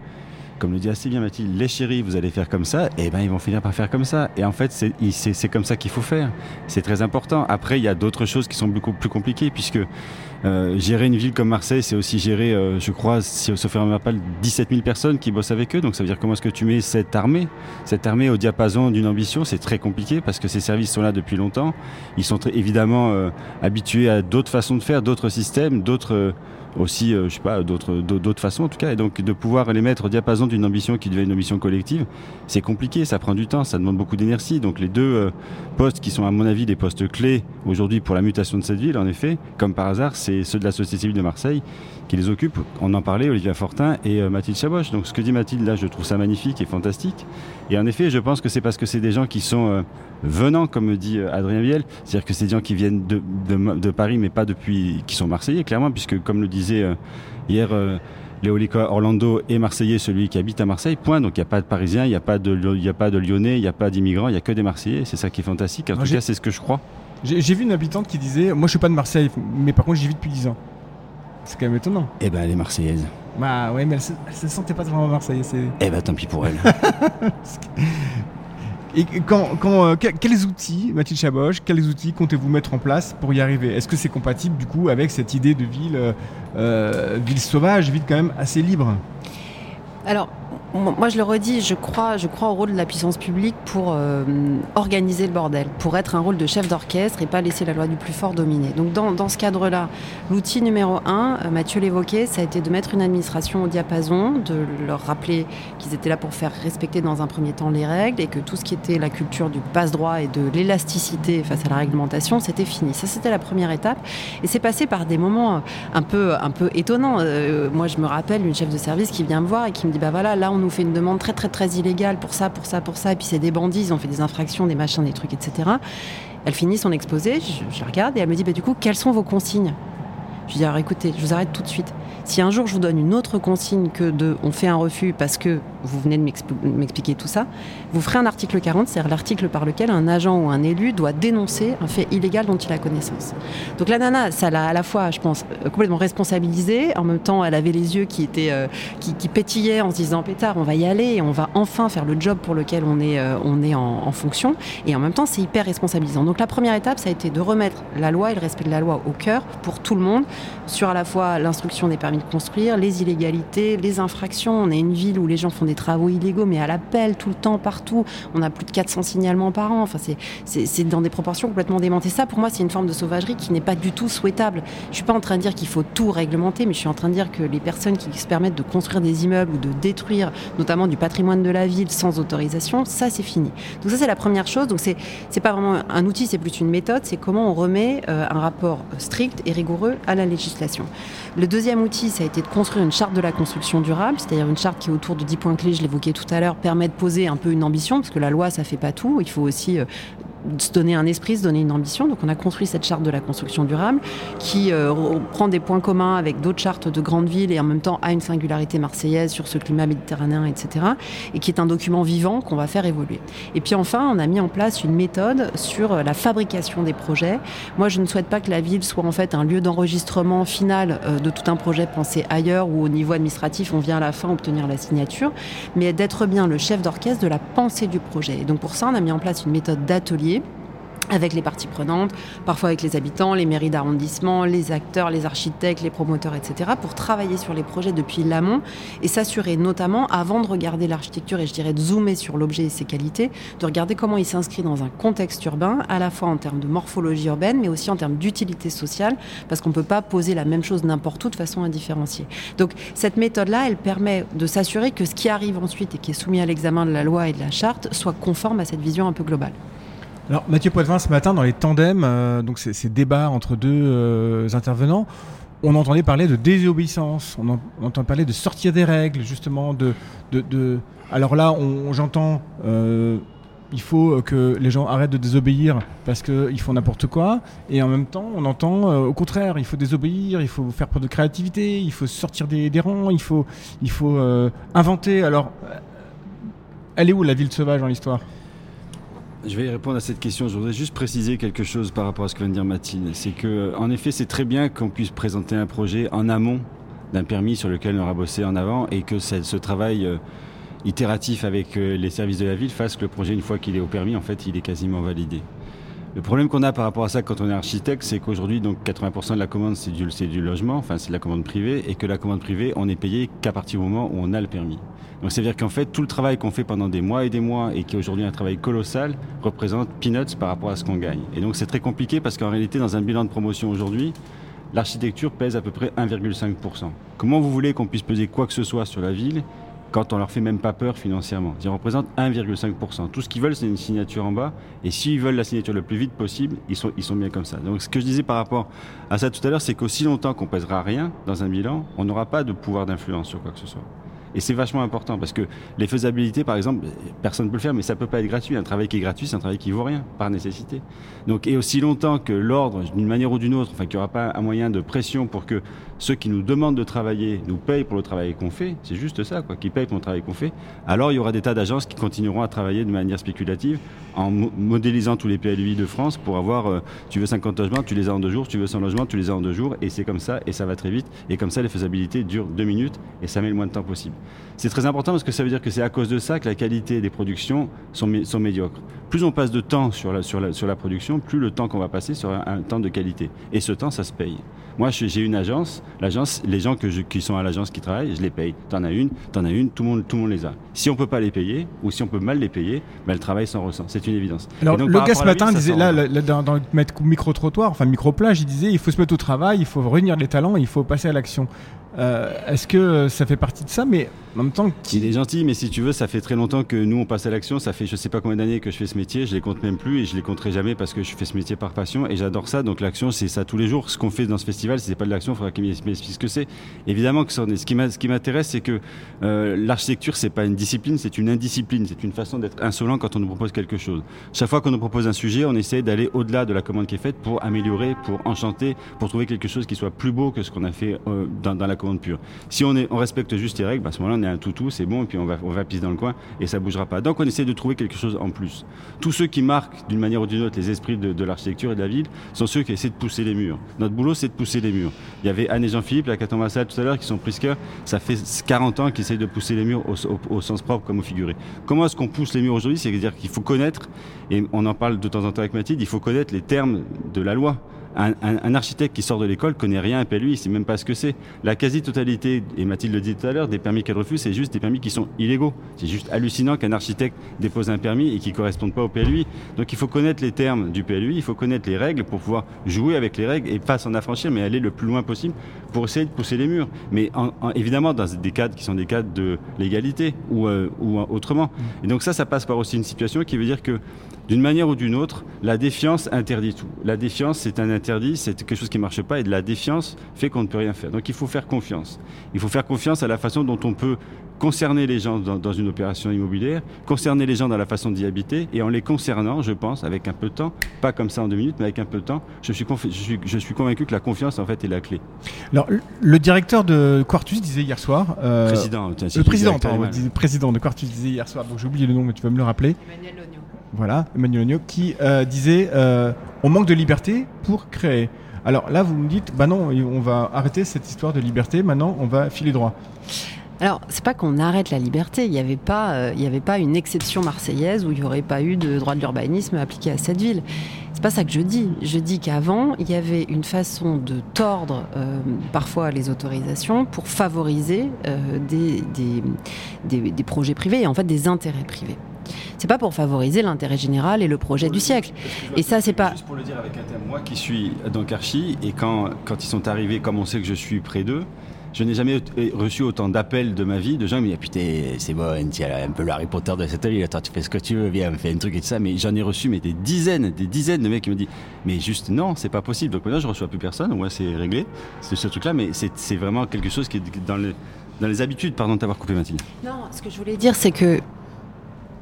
comme le dit assez bien Mathilde, les chéris, vous allez faire comme ça, et eh ben ils vont finir par faire comme ça. Et en fait, c'est comme ça qu'il faut faire. C'est très important. Après, il y a d'autres choses qui sont beaucoup plus compliquées, puisque euh, gérer une ville comme Marseille, c'est aussi gérer, euh, je crois, si se fait pas 17 000 personnes qui bossent avec eux. Donc ça veut dire comment est-ce que tu mets cette armée, cette armée au diapason d'une ambition, c'est très compliqué parce que ces services sont là depuis longtemps. Ils sont très, évidemment euh, habitués à d'autres façons de faire, d'autres systèmes, d'autres aussi, euh, je sais pas, d'autres, d'autres façons en tout cas. Et donc de pouvoir les mettre au diapason d'une ambition qui devient une ambition collective, c'est compliqué, ça prend du temps, ça demande beaucoup d'énergie. Donc les deux euh, postes qui sont à mon avis des postes clés aujourd'hui pour la mutation de cette ville, en effet, comme par hasard, c'est ceux de la société civile de Marseille qui les occupent. On en parlait, Olivia Fortin et euh, Mathilde Chaboche. Donc ce que dit Mathilde là, je trouve ça magnifique et fantastique. Et en effet, je pense que c'est parce que c'est des gens qui sont venant, comme dit euh, Adrien Viel, c'est-à-dire que c'est des gens qui viennent de, de, Paris, mais pas depuis, qui sont marseillais, clairement, puisque comme le disait euh, hier euh, Léolica Orlando est marseillais, celui qui habite à Marseille, point. Donc il n'y a pas de Parisiens, il n'y a, pas de, y a pas de Lyonnais, il n'y a pas d'immigrants, il n'y a que des Marseillais. C'est ça qui est fantastique. En tout cas, c'est ce que je crois. J'ai vu une habitante qui disait Moi, je suis pas de Marseille, mais par contre, j'y vis depuis 10 ans. C'est quand même étonnant. Eh ben, elle est marseillaise. Bah ouais, mais elle se, se sentait pas vraiment marseillaise. Eh ben, tant pis pour elle. [LAUGHS] [LAUGHS] Et quand, euh, quels outils, Mathilde Chaboche, quels outils comptez-vous mettre en place pour y arriver? Est-ce que c'est compatible du coup avec cette idée de ville, euh, euh, ville sauvage, ville quand même assez libre? Alors, moi, je le redis, je crois, je crois au rôle de la puissance publique pour euh, organiser le bordel, pour être un rôle de chef d'orchestre et pas laisser la loi du plus fort dominer. Donc, dans, dans ce cadre-là, l'outil numéro un, euh, Mathieu l'évoquait, ça a été de mettre une administration au diapason, de leur rappeler qu'ils étaient là pour faire respecter dans un premier temps les règles et que tout ce qui était la culture du passe-droit et de l'élasticité face à la réglementation, c'était fini. Ça, c'était la première étape. Et c'est passé par des moments euh, un peu, un peu étonnants. moi, je me rappelle une chef de service qui vient me voir et qui me dit bah voilà, là, on nous fait une demande très très très illégale pour ça, pour ça, pour ça, et puis c'est des bandits, ils ont fait des infractions, des machins, des trucs, etc. Elle finit son exposé, je, je regarde et elle me dit, bah, du coup, quelles sont vos consignes? Je dis, alors écoutez, je vous arrête tout de suite. Si un jour je vous donne une autre consigne que de on fait un refus parce que vous venez de m'expliquer tout ça, vous ferez un article 40, c'est-à-dire l'article par lequel un agent ou un élu doit dénoncer un fait illégal dont il a connaissance. Donc la nana, ça l'a à la fois, je pense, euh, complètement responsabilisée. En même temps, elle avait les yeux qui étaient euh, qui, pétillaient en se disant pétard, on va y aller et on va enfin faire le job pour lequel on est euh, on est en, en, fonction. Et en même temps, c'est hyper responsabilisant. Donc la première étape, ça a été de remettre la loi et le respect de la loi au cœur pour tout le monde sur à la fois l'instruction des permis construire, les illégalités, les infractions. On est une ville où les gens font des travaux illégaux, mais à l'appel, tout le temps, partout. On a plus de 400 signalements par an. Enfin, c'est dans des proportions complètement démentées. Ça, pour moi, c'est une forme de sauvagerie qui n'est pas du tout souhaitable. Je suis pas en train de dire qu'il faut tout réglementer, mais je suis en train de dire que les personnes qui se permettent de construire des immeubles ou de détruire, notamment du patrimoine de la ville sans autorisation, ça, c'est fini. Donc ça, c'est la première chose. Donc c'est pas vraiment un outil, c'est plus une méthode. C'est comment on remet euh, un rapport strict et rigoureux à la législation. Le deuxième outil, ça a été de construire une charte de la construction durable, c'est-à-dire une charte qui autour de 10 points clés, je l'évoquais tout à l'heure, permet de poser un peu une ambition, parce que la loi, ça fait pas tout. Il faut aussi euh, se donner un esprit, se donner une ambition. Donc on a construit cette charte de la construction durable qui euh, prend des points communs avec d'autres chartes de grandes villes et en même temps a une singularité marseillaise sur ce climat méditerranéen, etc. Et qui est un document vivant qu'on va faire évoluer. Et puis enfin, on a mis en place une méthode sur euh, la fabrication des projets. Moi, je ne souhaite pas que la ville soit en fait un lieu d'enregistrement final euh, de tout un projet pensé ailleurs ou au niveau administratif, on vient à la fin obtenir la signature, mais d'être bien le chef d'orchestre de la pensée du projet. Et donc pour ça, on a mis en place une méthode d'atelier avec les parties prenantes, parfois avec les habitants, les mairies d'arrondissement, les acteurs, les architectes, les promoteurs, etc., pour travailler sur les projets depuis l'amont et s'assurer notamment, avant de regarder l'architecture et je dirais de zoomer sur l'objet et ses qualités, de regarder comment il s'inscrit dans un contexte urbain, à la fois en termes de morphologie urbaine, mais aussi en termes d'utilité sociale, parce qu'on ne peut pas poser la même chose n'importe où de façon indifférenciée. Donc cette méthode-là, elle permet de s'assurer que ce qui arrive ensuite et qui est soumis à l'examen de la loi et de la charte soit conforme à cette vision un peu globale. Alors Mathieu Poitvin, ce matin, dans les tandems, euh, donc ces, débats entre deux euh, intervenants, on entendait parler de désobéissance, on, entend parler de sortir des règles, justement, Alors là, j'entends... Euh, il faut que les gens arrêtent de désobéir parce qu'ils font n'importe quoi. Et en même temps, on entend au contraire, il faut désobéir, il faut faire preuve de créativité, il faut sortir des, rangs, il faut, il faut inventer. Alors, elle est où la ville sauvage dans l'histoire? Je vais répondre à cette question. Je voudrais juste préciser quelque chose par rapport à ce que vient de dire Mathilde. C'est que, en effet, c'est très bien qu'on puisse présenter un projet en amont d'un permis sur lequel on aura bossé en avant et que ce travail euh, itératif avec euh, les services de la ville fasse que le projet, une fois qu'il est au permis, en fait, il est quasiment validé. Le problème qu'on a par rapport à ça quand on est architecte, c'est qu'aujourd'hui, donc 80% de la commande, c'est du, du, logement, enfin c'est de la commande privée, et que la commande privée, on est payé qu'à partir du moment où on a le permis. Donc c'est-à-dire qu'en fait, tout le travail qu'on fait pendant des mois et des mois, et qui est aujourd'hui un travail colossal, représente peanuts par rapport à ce qu'on gagne. Et donc c'est très compliqué parce qu'en réalité, dans un bilan de promotion aujourd'hui, l'architecture pèse à peu près 1,5%. Comment vous voulez qu'on puisse peser quoi que ce soit sur la ville quand on leur fait même pas peur financièrement? Ils représentent 1,5%. Tout ce qu'ils veulent, c'est une signature en bas. Et s'ils veulent la signature le plus vite possible, ils sont, ils sont bien comme ça. Donc ce que je disais par rapport à ça tout à l'heure, c'est qu'aussi longtemps qu'on pèsera rien dans un bilan, on n'aura pas de pouvoir d'influence sur quoi que ce soit. Et c'est vachement important parce que les faisabilités, par exemple, personne ne peut le faire, mais ça peut pas être gratuit. Un travail qui est gratuit, c'est un travail qui vaut rien, par nécessité. Donc, et aussi longtemps que l'ordre, d'une manière ou d'une autre, enfin qu'il n'y aura pas un moyen de pression pour que ceux qui nous demandent de travailler nous payent pour le travail qu'on fait, c'est juste ça, quoi, qui payent pour le travail qu'on fait, alors il y aura des tas d'agences qui continueront à travailler de manière spéculative en modélisant tous les PLUI de France pour avoir, euh, tu veux 50 logements, tu les as en deux jours, tu veux 100 logements, tu les as en deux jours, et c'est comme ça, et ça va très vite, et comme ça les faisabilités durent deux minutes, et ça met le moins de temps possible. C'est très important parce que ça veut dire que c'est à cause de ça que la qualité des productions sont, médiocres. Plus on passe de temps sur la production, plus le temps qu'on va passer sera un, temps de qualité. Et ce temps, ça se paye. Moi, j'ai une agence, l'agence, les gens que je, qui sont à l'agence qui travaillent, je les paye. T'en as une, t'en as une, tout le monde, tout le monde les a. Si on peut pas les payer ou si on peut mal les payer, ben, le travail s'en ressent. C'est une évidence. Alors, le gars ce matin disait, là, dans, dans, le micro-trottoir, enfin micro-plage, il disait, il faut se mettre au travail, il faut réunir les talents, il faut passer à l'action. Euh, est-ce que ça fait partie de ça? Mais en même temps. Il est gentil, mais si tu veux, ça fait très longtemps que nous on passe à l'action. Ça fait je sais pas combien d'années que je fais ce métier. Je les compte même plus et je les compterai jamais parce que je fais ce métier par passion et j'adore ça. Donc l'action, c'est ça tous les jours. Ce qu'on fait dans ce festival, c'est pas de l'action, il faudra qu'il m'explique ce que c'est. Évidemment que ce qui m'intéresse, c'est que euh, l'architecture, c'est pas une discipline, c'est une indiscipline. C'est une façon d'être insolent quand on nous propose quelque chose. Chaque fois qu'on nous propose un sujet, on essaie d'aller au-delà de la commande qui est faite pour améliorer, pour enchanter, pour trouver quelque chose qui soit plus beau que ce qu'on a fait euh, dans, la commande pure. Si on respecte juste les règles, bah, à ce moment-là, on est un toutou, c'est bon, et puis on va, on pisser dans le coin, et ça bougera pas. Donc on essaie de trouver quelque chose en plus. Tous ceux qui marquent d'une manière ou d'une autre les esprits de, l'architecture et de la ville sont ceux qui essaient de pousser les murs. Notre boulot, c'est de pousser les murs. Il y avait Anne et Jean-Philippe, la Caton-Massal tout à l'heure, qui sont prisqueurs. Ça fait 40 ans qu'ils essayent de pousser les murs au, sens propre comme au figuré. Comment est-ce qu'on pousse les murs aujourd'hui? C'est-à-dire qu'il faut connaître, et on en parle de temps en temps avec Mathilde, il faut connaître les termes de la loi un, architecte qui sort de l'école connaît rien à PLUI, il sait même pas ce que c'est. La quasi-totalité, et Mathilde le dit tout à l'heure, des permis qu'elle refuse, c'est juste des permis qui sont illégaux. C'est juste hallucinant qu'un architecte dépose un permis et qui ne corresponde pas au PLUI. Donc il faut connaître les termes du PLUI, il faut connaître les règles pour pouvoir jouer avec les règles et pas s'en affranchir, mais aller le plus loin possible pour essayer de pousser les murs. Mais évidemment, dans des cadres qui sont des cadres de légalité ou, euh, ou autrement. Et donc ça, ça passe par aussi une situation qui veut dire que d'une manière ou d'une autre, la défiance interdit tout. La défiance, c'est un interdit, c'est quelque chose qui ne marche pas, et de la défiance fait qu'on ne peut rien faire. Donc il faut faire confiance. Il faut faire confiance à la façon dont on peut concerner les gens dans, une opération immobilière, concerner les gens dans la façon d'y habiter, et en les concernant, je pense, avec un peu de temps, pas comme ça en deux minutes, mais avec un peu de temps, je suis, je suis, convaincu que la confiance, en fait, est la clé. Alors, le directeur de Quartus disait hier soir... Euh, président, le président, pardon, président de Quartus disait hier soir, donc j'ai oublié le nom, mais tu vas me le rappeler. Emmanuel voilà, Emmanuel Agneau, qui euh, disait euh, on manque de liberté pour créer. Alors là, vous me dites, bah non, on va arrêter cette histoire de liberté, maintenant on va filer droit. Alors, c'est pas qu'on arrête la liberté. Il n'y avait pas, euh, avait pas une exception marseillaise où il n'y aurait pas eu de droit de l'urbanisme appliqué à cette ville. C'est pas ça que je dis. Je dis qu'avant, il y avait une façon de tordre parfois les autorisations pour favoriser des, des, des, projets privés et en fait des intérêts privés. C'est pas pour favoriser l'intérêt général et le projet du siècle. Et ça, c'est pas. Juste pour le dire avec un thème, moi qui suis donc archi, et quand, quand ils sont arrivés, comme on sait que je suis près d'eux, je n'ai jamais reçu autant d'appels de ma vie de gens qui me disent ah, putain c'est bon tu es un peu le Harry Potter de cette ville attends tu fais ce que tu veux viens fais un truc et tout ça. Mais j'en ai reçu mais des dizaines des dizaines de mecs qui me disent mais juste non c'est pas possible. Donc maintenant je reçois plus personne. Moi c'est réglé. C'est ce truc là mais c'est vraiment quelque chose qui est dans, dans les habitudes pardon de t'avoir coupé Mathilde. Non ce que je voulais dire c'est que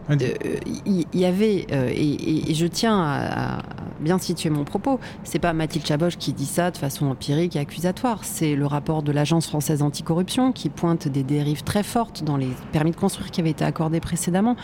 il y, avait, et, je tiens à, bien situer mon propos, c'est pas Mathilde Chaboche qui dit ça de façon empirique et accusatoire, c'est le rapport de l'Agence française anticorruption qui pointe des dérives très fortes dans les permis de construire qui avaient été accordés précédemment.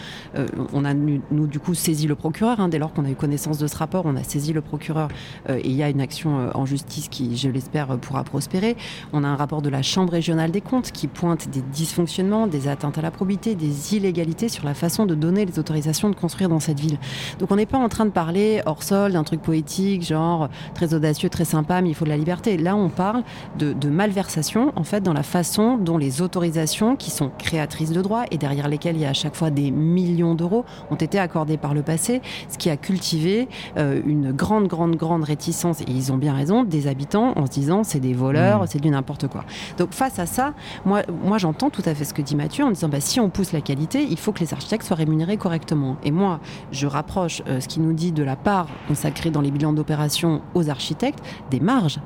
on a, nous, du coup, saisi le procureur, hein, dès lors qu'on a eu connaissance de ce rapport, on a saisi le procureur et il y a une action en justice qui, je l'espère, pourra prospérer. On a un rapport de la Chambre régionale des comptes qui pointe des dysfonctionnements, des atteintes à la probité, des illégalités sur la façon de donner les autorisations de construire dans cette ville. Donc on n'est pas en train de parler hors sol d'un truc poétique, genre très audacieux, très sympa, mais il faut de la liberté. Là, on parle de, de malversation, en fait, dans la façon dont les autorisations, qui sont créatrices de droits et derrière lesquelles il y a à chaque fois des millions d'euros, ont été accordées par le passé, ce qui a cultivé euh, une grande, grande, grande réticence, et ils ont bien raison, des habitants en se disant c'est des voleurs, mmh. c'est du n'importe quoi. Donc face à ça, moi, moi j'entends tout à fait ce que dit Mathieu en disant bah, si on pousse la qualité, il faut que les architectes soient rémunérés correctement. Et moi, je rapproche euh, ce qui nous dit de la part consacrée dans les bilans d'opération aux architectes des marges.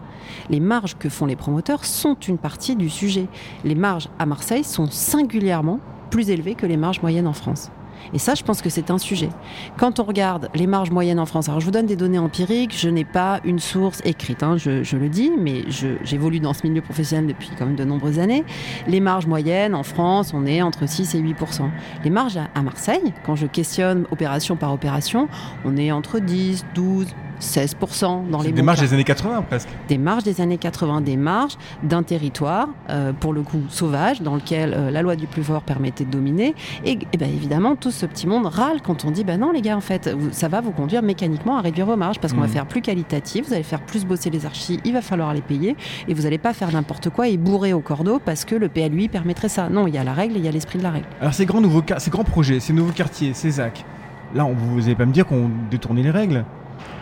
Les marges que font les promoteurs sont une partie du sujet. Les marges à Marseille sont singulièrement plus élevées que les marges moyennes en France. Et ça, je pense que c'est un sujet. Quand on regarde les marges moyennes en France, alors je vous donne des données empiriques, je n'ai pas une source écrite, hein, je, le dis, mais j'évolue dans ce milieu professionnel depuis quand même de nombreuses années. Les marges moyennes en France, on est entre 6 et 8% Les marges à Marseille, quand je questionne opération par opération, on est entre 10, 12, 16% dans les Des marges des années 80 presque. Des marges des années 80, des marges d'un territoire, euh, pour le coup sauvage, dans lequel euh, la loi du plus fort permettait de dominer. Et, et ben, évidemment, tout ce petit monde râle quand on dit ben non, les gars, en fait, ça va vous conduire mécaniquement à réduire vos marges parce qu'on va mmh. faire plus qualitatif, vous allez faire plus bosser les archis, il va falloir les payer et vous n'allez pas faire n'importe quoi et bourrer au cordeau parce que le PLUI permettrait ça. Non, il y a la règle et il y a l'esprit de la règle. Alors ces grands, nouveaux, ces grands projets, ces nouveaux quartiers, ces ZAC, là, vous n'allez pas me dire qu'on détournait les règles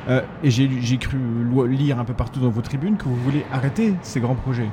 euh, et j'ai cru lire un peu partout dans vos tribunes que vous voulez arrêter ces grands projets.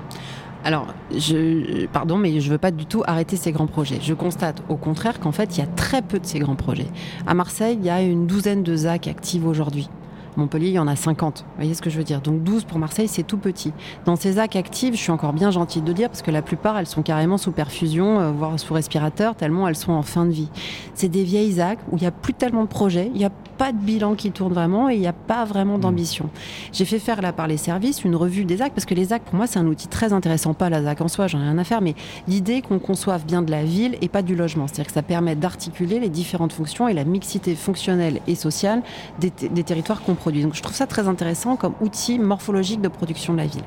Alors, je, pardon, mais je ne veux pas du tout arrêter ces grands projets. Je constate au contraire qu'en fait, il y a très peu de ces grands projets. À Marseille, il y a une douzaine de ZAC actives aujourd'hui. Montpellier, il y en a 50. Vous voyez ce que je veux dire? Donc 12 pour Marseille, c'est tout petit. Dans ces ZAC actives, je suis encore bien gentille de dire, parce que la plupart, elles sont carrément sous perfusion, euh, voire sous respirateur, tellement elles sont en fin de vie. C'est des vieilles ZAC où il n'y a plus tellement de projets, il n'y a pas de bilan qui tourne vraiment et il n'y a pas vraiment d'ambition. J'ai fait faire là par les services une revue des ZAC, parce que les ZAC, pour moi, c'est un outil très intéressant. Pas la ZAC en soi, j'en ai rien à faire, mais l'idée qu'on conçoive bien de la ville et pas du logement. C'est-à-dire que ça permet d'articuler les différentes fonctions et la mixité fonctionnelle et sociale des, des territoires qu'on produit. Donc je trouve ça très intéressant comme outil morphologique de production de la ville.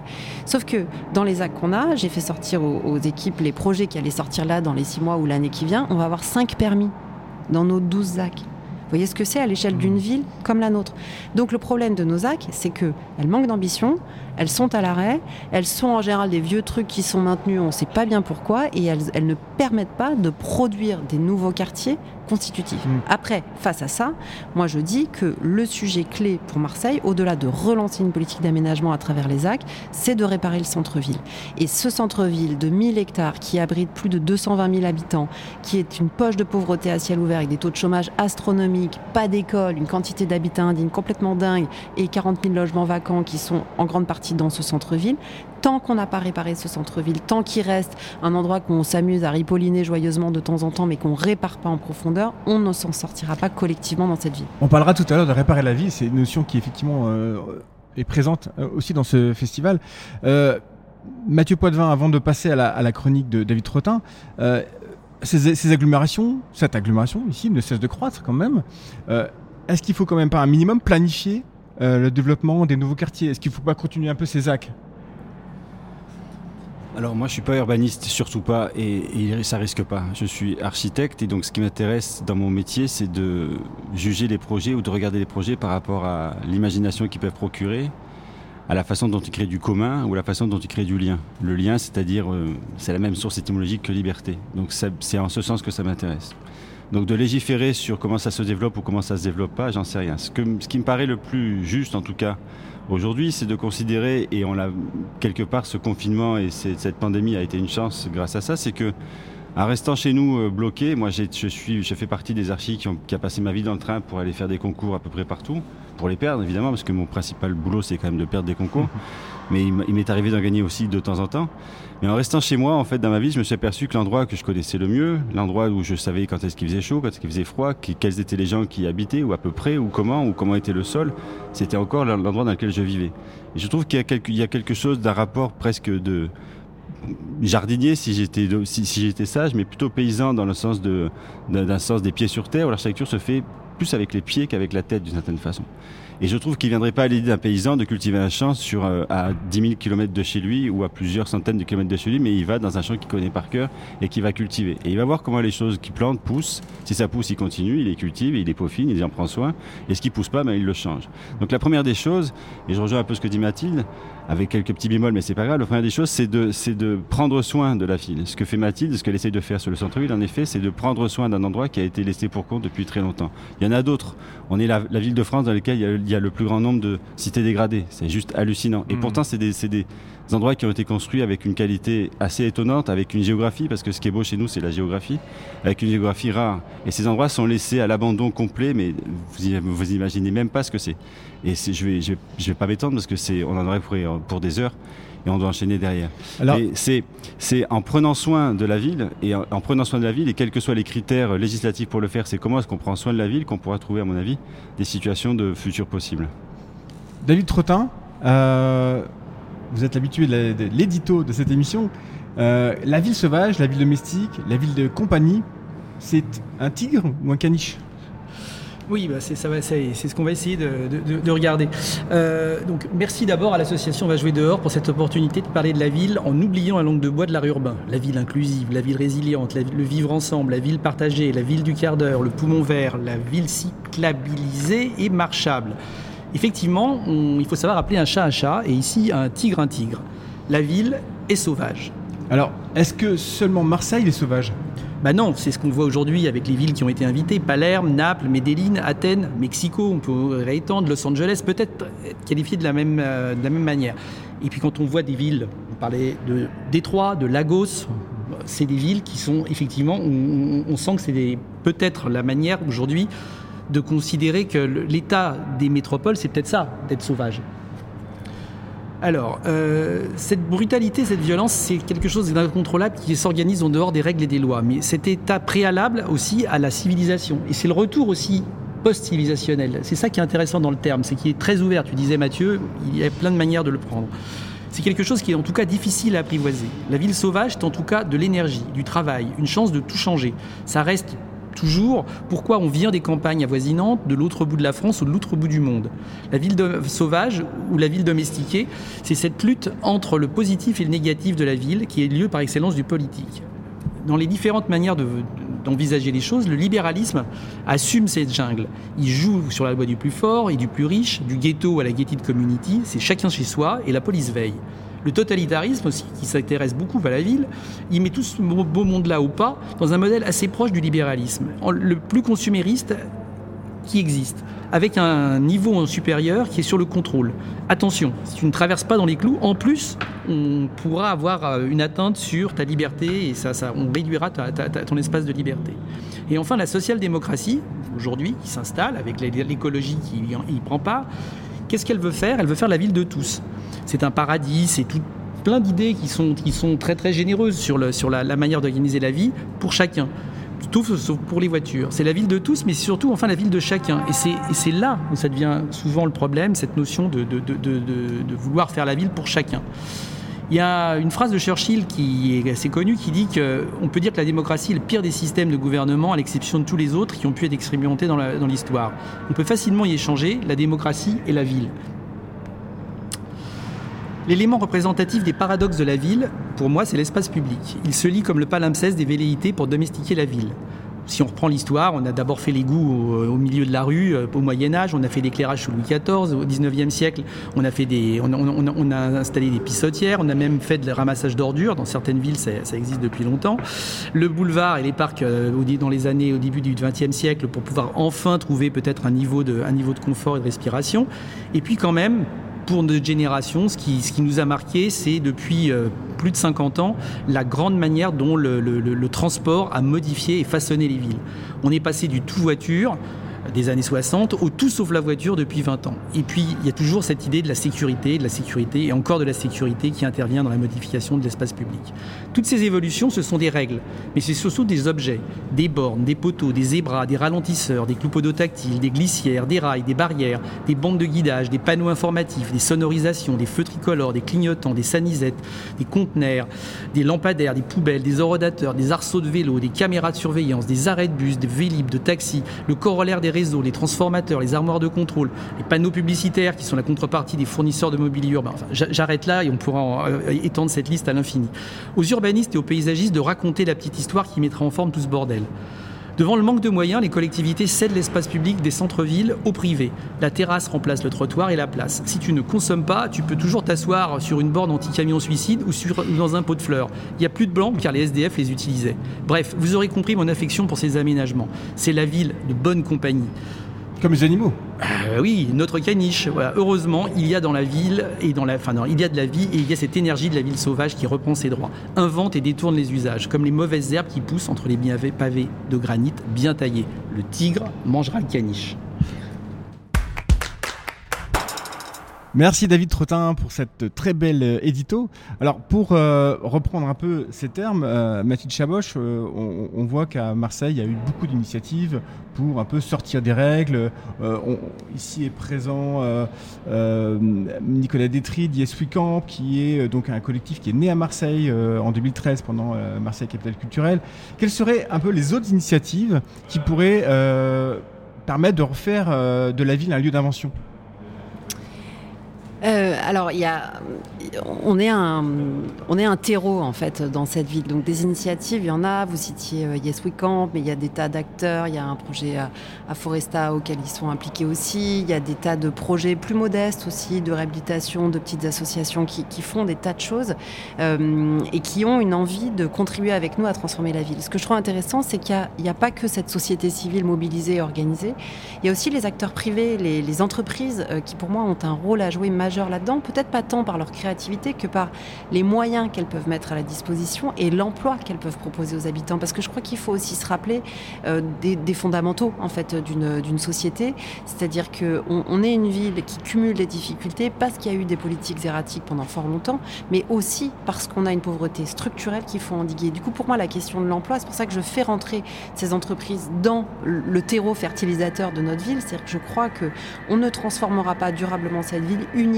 Sauf que dans les actes qu'on a, j'ai fait sortir aux, équipes les projets qui allaient sortir là dans les six mois ou l'année qui vient, on va avoir cinq permis dans nos 12 ZAC. Vous voyez ce que c'est à l'échelle d'une ville comme la nôtre. Donc le problème de nos ZAC, c'est qu'elles manquent d'ambition, elles sont à l'arrêt, elles sont en général des vieux trucs qui sont maintenus, on ne sait pas bien pourquoi, et elles, elles, ne permettent pas de produire des nouveaux quartiers constitutif. Mm. Après, face à ça, moi je dis que le sujet clé pour Marseille, au-delà de relancer une politique d'aménagement à travers les actes, c'est de réparer le centre-ville. Et ce centre-ville de 1000 hectares qui abrite plus de 220 000 habitants, qui est une poche de pauvreté à ciel ouvert avec des taux de chômage astronomiques, pas d'école, une quantité d'habitants indignes complètement dingue et 40 000 logements vacants qui sont en grande partie dans ce centre-ville, tant qu'on n'a pas réparé ce centre-ville, tant qu'il reste un endroit qu'on s'amuse à ripolliner joyeusement de temps en temps, mais qu'on répare pas en profondeur, on ne s'en sortira pas collectivement dans cette ville. On parlera tout à l'heure de réparer la ville, c'est une notion qui effectivement euh, est présente euh, aussi dans ce festival. Euh, Mathieu Poitvin, avant de passer à la, chronique de David Trottin, ces, ces, agglomérations, cette agglomération ici ne cesse de croître quand même. Est-ce qu'il faut quand même pas un minimum planifier le développement des nouveaux quartiers Est-ce qu'il ne faut pas continuer un peu ces actes alors moi je suis pas urbaniste, surtout pas, et, et, ça risque pas. Je suis architecte et donc ce qui m'intéresse dans mon métier c'est de juger les projets ou de regarder les projets par rapport à l'imagination qu'ils peuvent procurer, à la façon dont ils créent du commun ou la façon dont ils créent du lien. Le lien c'est-à-dire euh, c'est la même source étymologique que liberté. Donc c'est en ce sens que ça m'intéresse. Donc de légiférer sur comment ça se développe ou comment ça se développe pas, j'en sais rien. Ce, qui me paraît le plus juste en tout cas aujourd'hui, c'est de considérer, et on a quelque part ce confinement et cette pandémie a été une chance grâce à ça, c'est que en restant chez nous euh, bloqué, moi je suis, je fais partie des archis qui ont, qui a passé ma vie dans le train pour aller faire des concours à peu près partout, pour les perdre évidemment, parce que mon principal boulot c'est quand même de perdre des concours. [LAUGHS] mais il m'est arrivé d'en gagner aussi de temps en temps. Mais en restant chez moi, en fait, dans ma vie, je me suis aperçu que l'endroit que je connaissais le mieux, l'endroit où je savais quand est-ce qu'il faisait chaud, quand est-ce qu'il faisait froid, quels étaient les gens qui y habitaient, ou à peu près, ou comment, ou comment était le sol, c'était encore l'endroit dans lequel je vivais. Et je trouve qu'il y, a quelque chose d'un rapport presque de jardinier si j'étais si, j'étais sage, mais plutôt paysan dans le sens de d'un sens des pieds sur terre où l'architecture se fait plus avec les pieds qu'avec la tête d'une certaine façon. Et je trouve qu'il ne viendrait pas à l'idée d'un paysan de cultiver un champ sur, euh, à 10 000 km de chez lui ou à plusieurs centaines de kilomètres de chez lui, mais il va dans un champ qu'il connaît par cœur et qu'il va cultiver. Et il va voir comment les choses qu'il plante poussent. Si ça pousse, il continue, il les cultive, il les peaufine, il en prend soin. Et ce qui pousse pas, ben, il le change. Donc la première des choses, et je rejoins un peu ce que dit Mathilde, avec quelques petits bémols, mais c'est pas grave. La première des choses, c'est de, c'est de prendre soin de la ville. Ce que fait Mathilde, ce qu'elle essaie de faire sur le centre-ville, en effet, c'est de prendre soin d'un endroit qui a été laissé pour compte depuis très longtemps. Il y en a d'autres. On est la, ville de France dans laquelle il y, a, le plus grand nombre de cités dégradées. C'est juste hallucinant. Et mmh. pourtant, c'est des, des endroits qui ont été construits avec une qualité assez étonnante, avec une géographie, parce que ce qui est beau chez nous, c'est la géographie, avec une géographie rare. Et ces endroits sont laissés à l'abandon complet, mais vous, vous imaginez même pas ce que c'est. Et je vais, je vais, pas m'étendre parce que c'est, on en aurait pour, pour des heures et on doit enchaîner derrière. Alors, c'est, c'est en prenant soin de la ville et en, prenant soin de la ville et quels que soient les critères législatifs pour le faire, c'est comment est-ce qu'on prend soin de la ville qu'on pourra trouver, à mon avis, des situations de futur possibles. David Trottin, euh, vous êtes habitué de l'édito de cette émission. Euh, la ville sauvage, la ville domestique, la ville de compagnie, c'est un tigre ou un caniche? Oui, bah c'est ce qu'on va essayer de, regarder. Euh, donc, merci d'abord à l'association Va jouer dehors pour cette opportunité de parler de la ville en oubliant la langue de bois de l'art urbain. La ville inclusive, la ville résiliente, le vivre ensemble, la ville partagée, la ville du quart d'heure, le poumon vert, la ville cyclabilisée et marchable. Effectivement, il faut savoir appeler un chat un chat et ici un tigre un tigre. La ville est sauvage. Alors, est-ce que seulement Marseille est sauvage? Bah non, c'est ce qu'on voit aujourd'hui avec les villes qui ont été invitées, Palerme, Naples, Medellín, Athènes, Mexico, on peut réétendre, Los Angeles, peut-être qualifiées de la, même, euh, de la même manière. Et puis quand on voit des villes, on parlait de Détroit, de Lagos, c'est des villes qui sont effectivement, on, on sent que c'est peut-être la manière aujourd'hui de considérer que l'état des métropoles, c'est peut-être ça, d'être sauvage. Alors, euh, cette brutalité, cette violence, c'est quelque chose d'incontrôlable qui s'organise en dehors des règles et des lois. Mais cet état préalable aussi à la civilisation. Et c'est le retour aussi post-civilisationnel. C'est ça qui est intéressant dans le terme, c'est qu'il est très ouvert. Tu disais Mathieu, il y a plein de manières de le prendre. C'est quelque chose qui est en tout cas difficile à apprivoiser. La ville sauvage, c'est en tout cas de l'énergie, du travail, une chance de tout changer. Ça reste toujours pourquoi on vient des campagnes avoisinantes de l'autre bout de la France ou de l'autre bout du monde. La ville sauvage ou la ville domestiquée, c'est cette lutte entre le positif et le négatif de la ville qui est lieu par excellence du politique. Dans les différentes manières d'envisager les choses, le libéralisme assume cette jungle. Il joue sur la loi du plus fort et du plus riche, du ghetto à la gated community, c'est chacun chez soi et la police veille. Le totalitarisme aussi, qui s'intéresse beaucoup à la ville, il met tout ce beau monde-là au pas dans un modèle assez proche du libéralisme, le plus consumériste qui existe, avec un niveau supérieur qui est sur le contrôle. Attention, si tu ne traverses pas dans les clous, en plus, on pourra avoir euh, une atteinte sur ta liberté et ça, on réduira ton espace de liberté. Et enfin, la social-démocratie, aujourd'hui, qui s'installe avec l'écologie qui y prend part, qu'est-ce qu'elle veut faire? Elle veut faire la ville de tous c'est un paradis, c'est plein d'idées qui sont, très très généreuses sur, la, manière d'organiser la vie pour chacun. Tout sauf pour les voitures. C'est la ville de tous, mais surtout enfin la ville de chacun. Et c'est là où ça devient souvent le problème, cette notion de vouloir faire la ville pour chacun. Il y a une phrase de Churchill qui est assez connue qui dit qu'on peut dire que la démocratie est le pire des systèmes de gouvernement à l'exception de tous les autres qui ont pu être expérimentés dans l'histoire. On peut facilement y échanger la démocratie et la ville. L'élément représentatif des paradoxes de la ville, pour moi, c'est l'espace public. Il se lit comme le palimpseste des velléités pour domestiquer la ville. Si on reprend l'histoire, on a d'abord fait l'égout au, au, milieu de la rue euh, au Moyen Âge, on a fait l'éclairage sous Louis XIV, au XIXe siècle, on a, installé des pissotières, on a même fait le ramassage d'ordures, dans certaines villes ça, existe depuis longtemps. Le boulevard et les parcs euh, dans les années au début du XXe siècle pour pouvoir enfin trouver peut-être un, de, un niveau de confort et de respiration. Et puis quand même, pour notre génération, ce qui, nous a marqué, c'est depuis euh, plus de 50 ans la grande manière dont le, transport a modifié et façonné les villes. On est passé du tout voiture, des années 60 au tout sauf la voiture depuis 20 ans. Et puis, il y a toujours cette idée de la sécurité, de la sécurité et encore de la sécurité qui intervient dans la modification de l'espace public. Toutes ces évolutions, ce sont des règles, mais c'est surtout des objets, des bornes, des poteaux, des zébras, des ralentisseurs, des cloupodos tactiles, des glissières, des rails, des barrières, des bandes de guidage, des panneaux informatifs, des sonorisations, des feux tricolores, des clignotants, des sanisettes, des conteneurs, des lampadaires, des poubelles, des orodateurs, des arceaux de vélo, des caméras de surveillance, des arrêts de bus, des vélib, de taxis, le corollaire des les transformateurs, les armoires de contrôle, les panneaux publicitaires qui sont la contrepartie des fournisseurs de mobilier urbain. J'arrête là et on pourra euh, étendre cette liste à l'infini. Aux urbanistes et aux paysagistes de raconter la petite histoire qui mettra en forme tout ce bordel. Devant le manque de moyens, les collectivités cèdent l'espace public des centres-villes au privé. La terrasse remplace le trottoir et la place. Si tu ne consommes pas, tu peux toujours t'asseoir sur une borne anti-camion suicide ou, sur, dans un pot de fleurs. Il n'y a plus de blancs car les SDF les utilisaient. Bref, vous aurez compris mon affection pour ces aménagements. C'est la ville de bonne compagnie. Comme les animaux. Euh, oui, notre caniche. Heureusement, il y a dans la ville et dans la, il y a de la vie et il y a cette énergie de la ville sauvage qui reprend ses droits, invente et détourne les usages, comme les mauvaises herbes qui poussent entre les pavés de granit bien taillés. Le tigre mangera le caniche. Merci David Trottin pour cette très belle euh, édito. Alors pour euh, reprendre un peu ces termes, euh, Mathilde Chaboche, euh, on, voit qu'à Marseille il y a eu beaucoup d'initiatives pour un peu sortir des règles. Ici est présent Nicolas Détry d'Yes Camp, qui est donc un collectif qui est né à Marseille en 2013 pendant Marseille Capitale Culturelle. Quelles seraient un peu les autres initiatives qui pourraient permettre de refaire de la ville un lieu d'invention? Euh, alors, on est un, terreau en fait dans cette ville. Donc des initiatives, il y en a. Vous citiez euh, Yes We Camp, mais il y a des tas d'acteurs. Il y a un projet à, à, Foresta auquel ils sont impliqués aussi. Il y a des tas de projets plus modestes aussi, de réhabilitation, de petites associations qui, font des tas de choses euh, et qui ont une envie de contribuer avec nous à transformer la ville. Ce que je trouve intéressant, c'est qu'il n'y a, pas que cette société civile mobilisée et organisée. Il y a aussi les acteurs privés, les, entreprises euh, qui pour moi ont un rôle à jouer majeur là-dedans. Peut-être pas tant par leur créativité que par les moyens qu'elles peuvent mettre à la disposition et l'emploi qu'elles peuvent proposer aux habitants. Parce que je crois qu'il faut aussi se rappeler euh, des, des, fondamentaux en fait d'une société, c'est-à-dire qu'on on est une ville qui cumule les difficultés parce qu'il y a eu des politiques erratiques pendant fort longtemps, mais aussi parce qu'on a une pauvreté structurelle qu'il faut endiguer. Du coup, pour moi, la question de l'emploi, c'est pour ça que je fais rentrer ces entreprises dans le terreau fertilisateur de notre ville. C'est-à-dire que je crois que on ne transformera pas durablement cette ville uniquement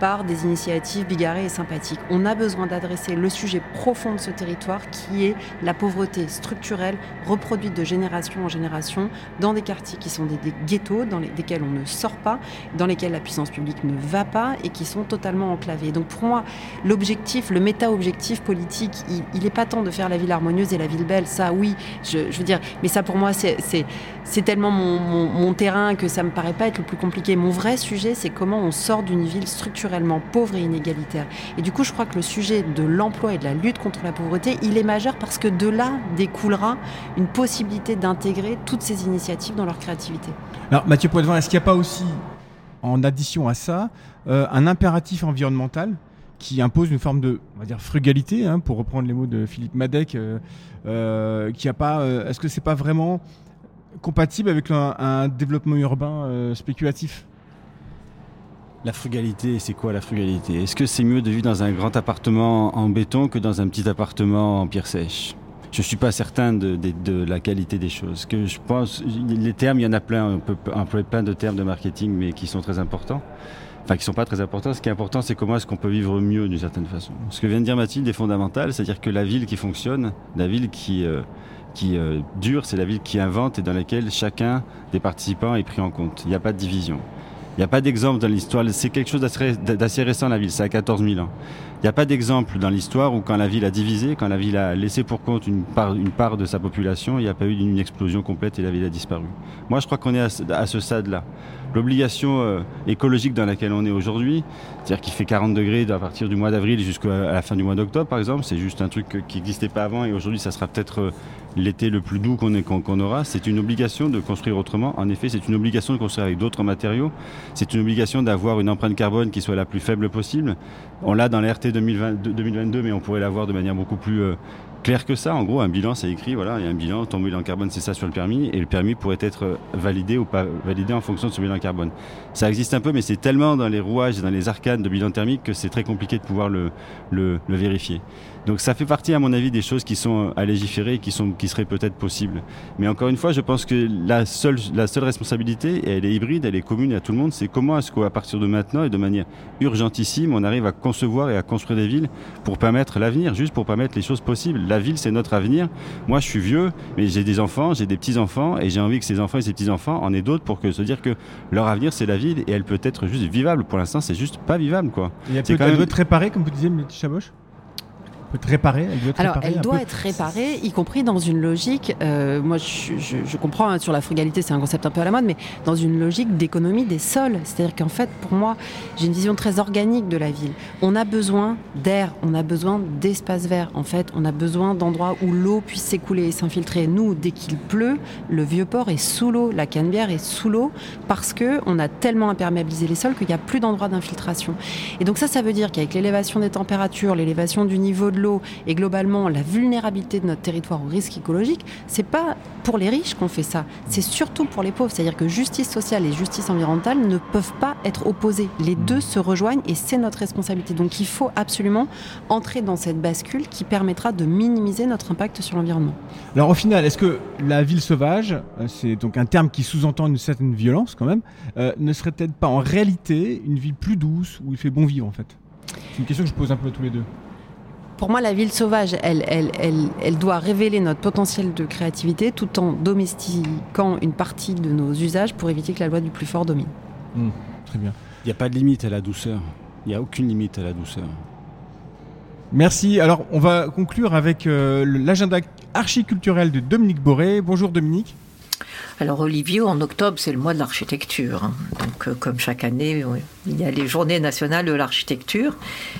par des initiatives bigarrées et sympathiques. On a besoin d'adresser le sujet profond de ce territoire qui est la pauvreté structurelle reproduite de génération en génération dans des quartiers qui sont des, ghettos, dans les, desquels on ne sort pas, dans lesquels la puissance publique ne va pas et qui sont totalement enclavés. Donc pour moi, l'objectif, le méta-objectif politique, il n'est pas tant de faire la ville harmonieuse et la ville belle, ça oui, je, veux dire, mais ça pour moi c'est tellement mon, mon, terrain que ça me paraît pas être le plus compliqué. Mon vrai sujet, c'est comment on sort d'une ville structurellement pauvre et inégalitaire. Et du coup, je crois que le sujet de l'emploi et de la lutte contre la pauvreté, il est majeur parce que de là découlera une possibilité d'intégrer toutes ces initiatives dans leur créativité. Alors, Mathieu Poitvin, est-ce qu'il n'y a pas aussi, en addition à ça, euh, un impératif environnemental qui impose une forme de on va dire frugalité hein, pour reprendre les mots de Philippe Madec euh, euh, qui a pas est-ce que c'est pas vraiment compatible avec un, développement urbain spéculatif? La frugalité, c'est quoi la frugalité? Est-ce que c'est mieux de vivre dans un grand appartement en béton que dans un petit appartement en pierre sèche? Je suis pas certain de, la qualité des choses. Que je pense, les termes, il y en a plein. On peut employer plein de termes de marketing, mais qui sont très importants. Enfin, qui sont pas très importants. Ce qui est important, c'est comment est-ce qu'on peut vivre mieux d'une certaine façon. Ce que vient de dire Mathilde est fondamental, c'est-à-dire que la ville qui fonctionne, la ville qui euh, qui euh, dure, c'est la ville qui invente et dans laquelle chacun des participants est pris en compte. Il n'y a pas de division. Il n'y a pas d'exemple dans l'histoire. C'est quelque chose d'assez récent, la ville. Ça a 14 000 ans. Il n'y a pas d'exemple dans l'histoire où quand la ville a divisé, quand la ville a laissé pour compte une part, une part de sa population, il n'y a pas eu une explosion complète et la ville a disparu. Moi, je crois qu'on est à, à ce stade-là. L'obligation euh, écologique dans laquelle on est aujourd'hui, c'est-à-dire qu'il fait 40 degrés à partir du mois d'avril jusqu'à la fin du mois d'octobre, par exemple, c'est juste un truc qui n'existait pas avant et aujourd'hui, ça sera peut-être euh, l'été le plus doux qu'on qu qu aura. C'est une obligation de construire autrement. En effet, c'est une obligation de construire avec d'autres matériaux. C'est une obligation d'avoir une empreinte carbone qui soit la plus faible possible. On l'a dans la RT 2020, 2022, mais on pourrait l'avoir de manière beaucoup plus euh, clair que ça. En gros, un bilan, c'est écrit, voilà, il y a un bilan, ton bilan carbone, c'est ça sur le permis, et le permis pourrait être validé ou pas validé en fonction de ce bilan carbone. Ça existe un peu, mais c'est tellement dans les rouages et dans les arcanes de bilan thermique que c'est très compliqué de pouvoir le vérifier. Donc ça fait partie, à mon avis, des choses qui sont à légiférer et qui, sont, qui seraient peut-être possibles. Mais encore une fois, je pense que la seule, la seule responsabilité, et elle est hybride, elle est commune à tout le monde, c'est comment est-ce qu'à partir de maintenant et de manière urgentissime, on arrive à concevoir et à construire des villes pour permettre l'avenir, juste pour permettre les choses possibles. La ville, c'est notre avenir. Moi, je suis vieux, mais j'ai des enfants, j'ai des petits-enfants, et j'ai envie que ces enfants et ces petits-enfants en aient d'autres pour que se dire que leur avenir, c'est la ville, et elle peut être juste vivable. Pour l'instant, c'est juste pas vivable, quoi. Et elle C'est peut, quand elle même- réparée, comme vous disiez, Chaboche être réparée, elle doit être Alors, réparée elle doit peu. être réparée, y compris dans une logique. euh, moi, je, je- je comprends hein, sur la frugalité, c'est un concept un peu à la mode, mais dans une logique d'économie des sols. C'est-à-dire qu'en fait, pour moi, j'ai une vision très organique de la ville. On a besoin d'air, on a besoin d'espaces verts. En fait, on a besoin d'endroits où l'eau puisse s'écouler et s'infiltrer. Nous, dès qu'il pleut, le vieux port est sous l'eau, la Canebière est sous l'eau, parce que on a tellement imperméabilisé les sols qu'il n'y a plus d'endroits d'infiltration. Et donc ça, ça veut dire qu'avec l'élévation des températures, l'élévation du niveau de l'eau et globalement la vulnérabilité de notre territoire au risque écologique, c'est pas pour les riches qu'on fait ça, c'est surtout pour les pauvres. C'est-à-dire que justice sociale et justice environnementale ne peuvent pas être opposées. Les deux se rejoignent et c'est notre responsabilité. Donc il faut absolument entrer dans cette bascule qui permettra de minimiser notre impact sur l'environnement. Alors au final, est-ce que la ville sauvage, euh, c'est donc un terme qui sous-entend une certaine violence quand même, euh, ne serait peut-être pas en réalité une ville plus douce où il fait bon vivre en fait? C'est une question que je pose un peu à tous les deux. Pour moi, la ville sauvage, elle, elle, elle, elle doit révéler notre potentiel de créativité tout en domestiquant une partie de nos usages pour éviter que la loi du plus fort domine. Hmm, très bien. Il n'y a pas de limite à la douceur. Il n'y a aucune limite à la douceur. Merci. Alors on va conclure avec euh, l'agenda archiculturel de Dominique Boré. Bonjour Dominique. Alors Olivier, en octobre, c'est le mois de l'architecture. hein. Donc euh, comme chaque année, il y a les journées nationales de l'architecture.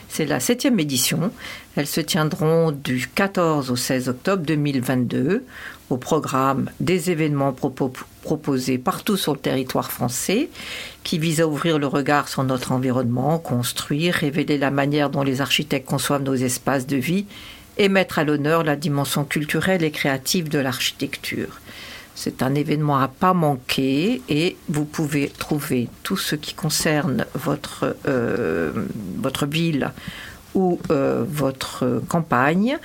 C'est la septième édition. Elles se tiendront du 14 au 16 octobre 2022 au programme des événements propo- proposés partout sur le territoire français qui visent à ouvrir le regard sur notre environnement, construire, révéler la manière dont les architectes conçoivent nos espaces de vie et mettre à l'honneur la dimension culturelle et créative de l'architecture. C'est un événement à pas manquer et vous pouvez trouver tout ce qui concerne votre, euh, ville ou euh, votre campagne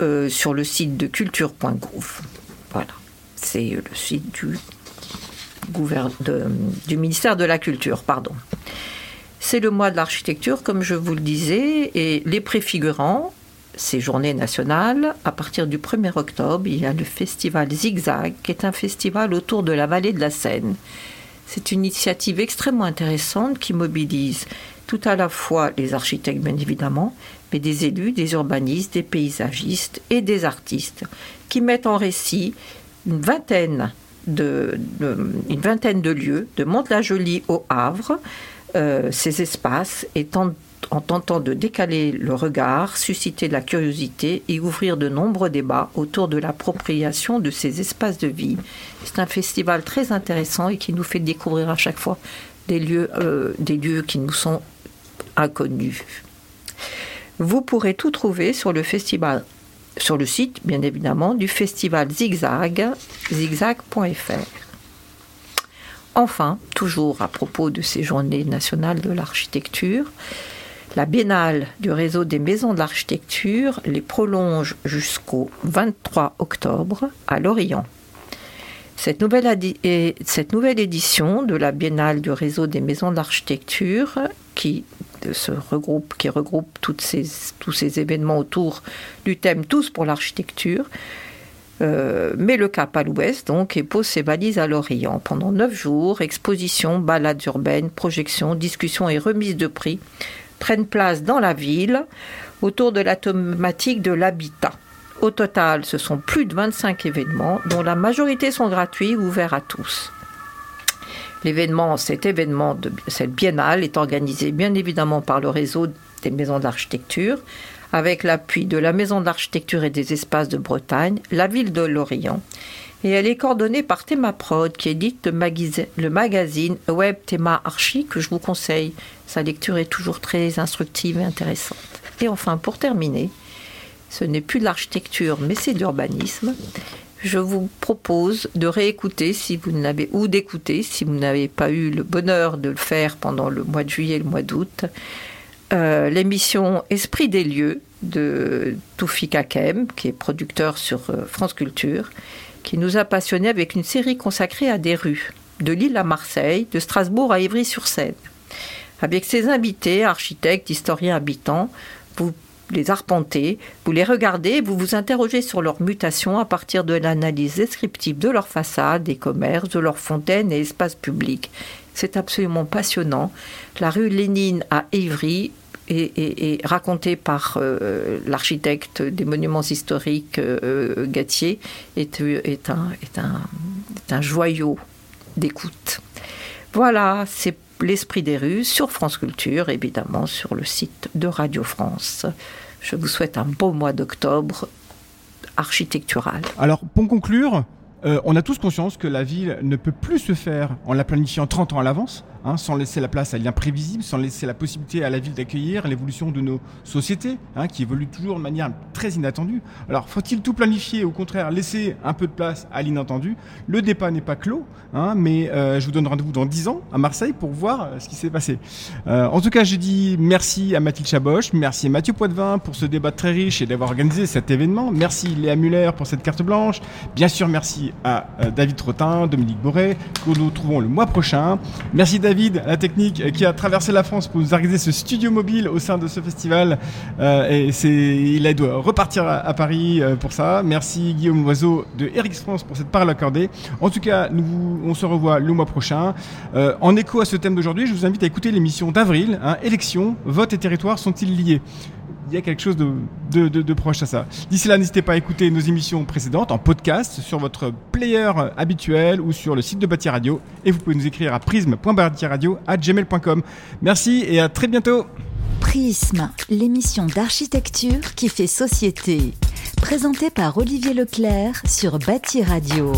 euh, sur le site de culture.gouv. Voilà, c'est le site du, du ministère de la Culture, pardon. C'est le mois de l'architecture, comme je vous le disais, et les préfigurants, ces journées nationales, à partir du 1er octobre, il y a le festival Zigzag, qui est un festival autour de la vallée de la Seine. C'est une initiative extrêmement intéressante qui mobilise tout à la fois les architectes, bien évidemment, mais des élus, des urbanistes, des paysagistes et des artistes qui mettent en récit une vingtaine de, de- de lieux, de Mantes-la-Jolie au Havre, euh, ces espaces étant en tentant de décaler le regard, susciter la curiosité et ouvrir de nombreux débats autour de l'appropriation de ces espaces de vie. C'est un festival très intéressant et qui nous fait découvrir à chaque fois des lieux, euh, qui nous sont inconnus. Vous pourrez tout trouver sur le festival, sur le site bien évidemment du festival Zigzag, zigzag.fr. Enfin, toujours à propos de ces journées nationales de l'architecture, la biennale du réseau des maisons de l'architecture les prolonge jusqu'au 23 octobre à Lorient. Cette nouvelle, édition de la biennale du réseau des maisons de l'architecture, qui regroupe, tous ces événements autour du thème Tous pour l'architecture, euh, met le cap à l'ouest donc et pose ses valises à l'Orient. Pendant neuf jours, expositions, balades urbaines, projections, discussions et remises de prix prennent place dans la ville autour de la thématique de l'habitat. Au total, ce sont plus de 25 événements dont la majorité sont gratuits ou ouverts à tous. L'événement, cet événement, de, cette biennale est organisé bien évidemment par le réseau des maisons d'architecture, avec l'appui de la Maison d'architecture et des espaces de Bretagne, la ville de Lorient. Et elle est coordonnée par Théma Prod, qui édite le, magazine Web Théma Archi, que je vous conseille. Sa lecture est toujours très instructive et intéressante. Et enfin, pour terminer, ce n'est plus de l'architecture, mais c'est de l'urbanisme. Je vous propose de réécouter si vous n'avez ou d'écouter si vous n'avez pas eu le bonheur de le faire pendant le mois de juillet et le mois d'août. Euh, l'émission Esprit des lieux de Toufik Hakem, qui est producteur sur euh, France Culture, qui nous a passionnés avec une série consacrée à des rues, de Lille à Marseille, de Strasbourg à Ivry-sur-Seine. Avec ses invités, architectes, historiens, habitants, vous les arpentez, vous les regardez, vous vous interrogez sur leur mutation à partir de l'analyse descriptive de leurs façades, des commerces, de leurs fontaines et espaces publics. C'est absolument passionnant. La rue Lénine à Ivry est, racontée par euh, l'architecte des monuments historiques euh, Gatier un, est, un, est un joyau d'écoute. Voilà, c'est l'esprit des rues sur France Culture, évidemment sur le site de Radio France. Je vous souhaite un beau mois d'octobre architectural. Alors, pour conclure, euh, on a tous conscience que la ville ne peut plus se faire en la planifiant 30 ans à l'avance. Hein, sans laisser la place à l'imprévisible, sans laisser la possibilité à la ville d'accueillir l'évolution de nos sociétés, hein, qui évoluent toujours de manière très inattendue. Alors, faut-il tout planifier, au contraire, laisser un peu de place à l'inattendu? Le débat n'est pas clos, hein, mais euh, je vous donne rendez-vous dans 10 ans à Marseille pour voir euh, ce qui s'est passé. En tout cas, je dis merci à Mathilde Chaboche, merci à Mathieu Poitvin pour ce débat très riche et d'avoir organisé cet événement. Merci Léa Muller pour cette carte blanche. Bien sûr, merci à David Trottin, Dominique Boré, que nous retrouvons le mois prochain. Merci David la technique, qui a traversé la France pour nous organiser ce studio mobile au sein de ce festival. Euh, et il doit repartir à, Paris euh, pour ça. Merci Guillaume Loiseau de Eric France pour cette parole accordée. En tout cas, nous, on se revoit le mois prochain. Euh, en écho à ce thème d'aujourd'hui, je vous invite à écouter l'émission d'avril. Hein, élections, vote et territoire sont-ils liés? Il y a quelque chose de, proche à ça. D'ici là, n'hésitez pas à écouter nos émissions précédentes en podcast sur votre player habituel ou sur le site de Bâti Radio. Et vous pouvez nous écrire à prisme.bâtiradio.gmail.com. Merci et à très bientôt. Prisme, l'émission d'architecture qui fait société. Présentée par Olivier Leclerc sur Bâti Radio.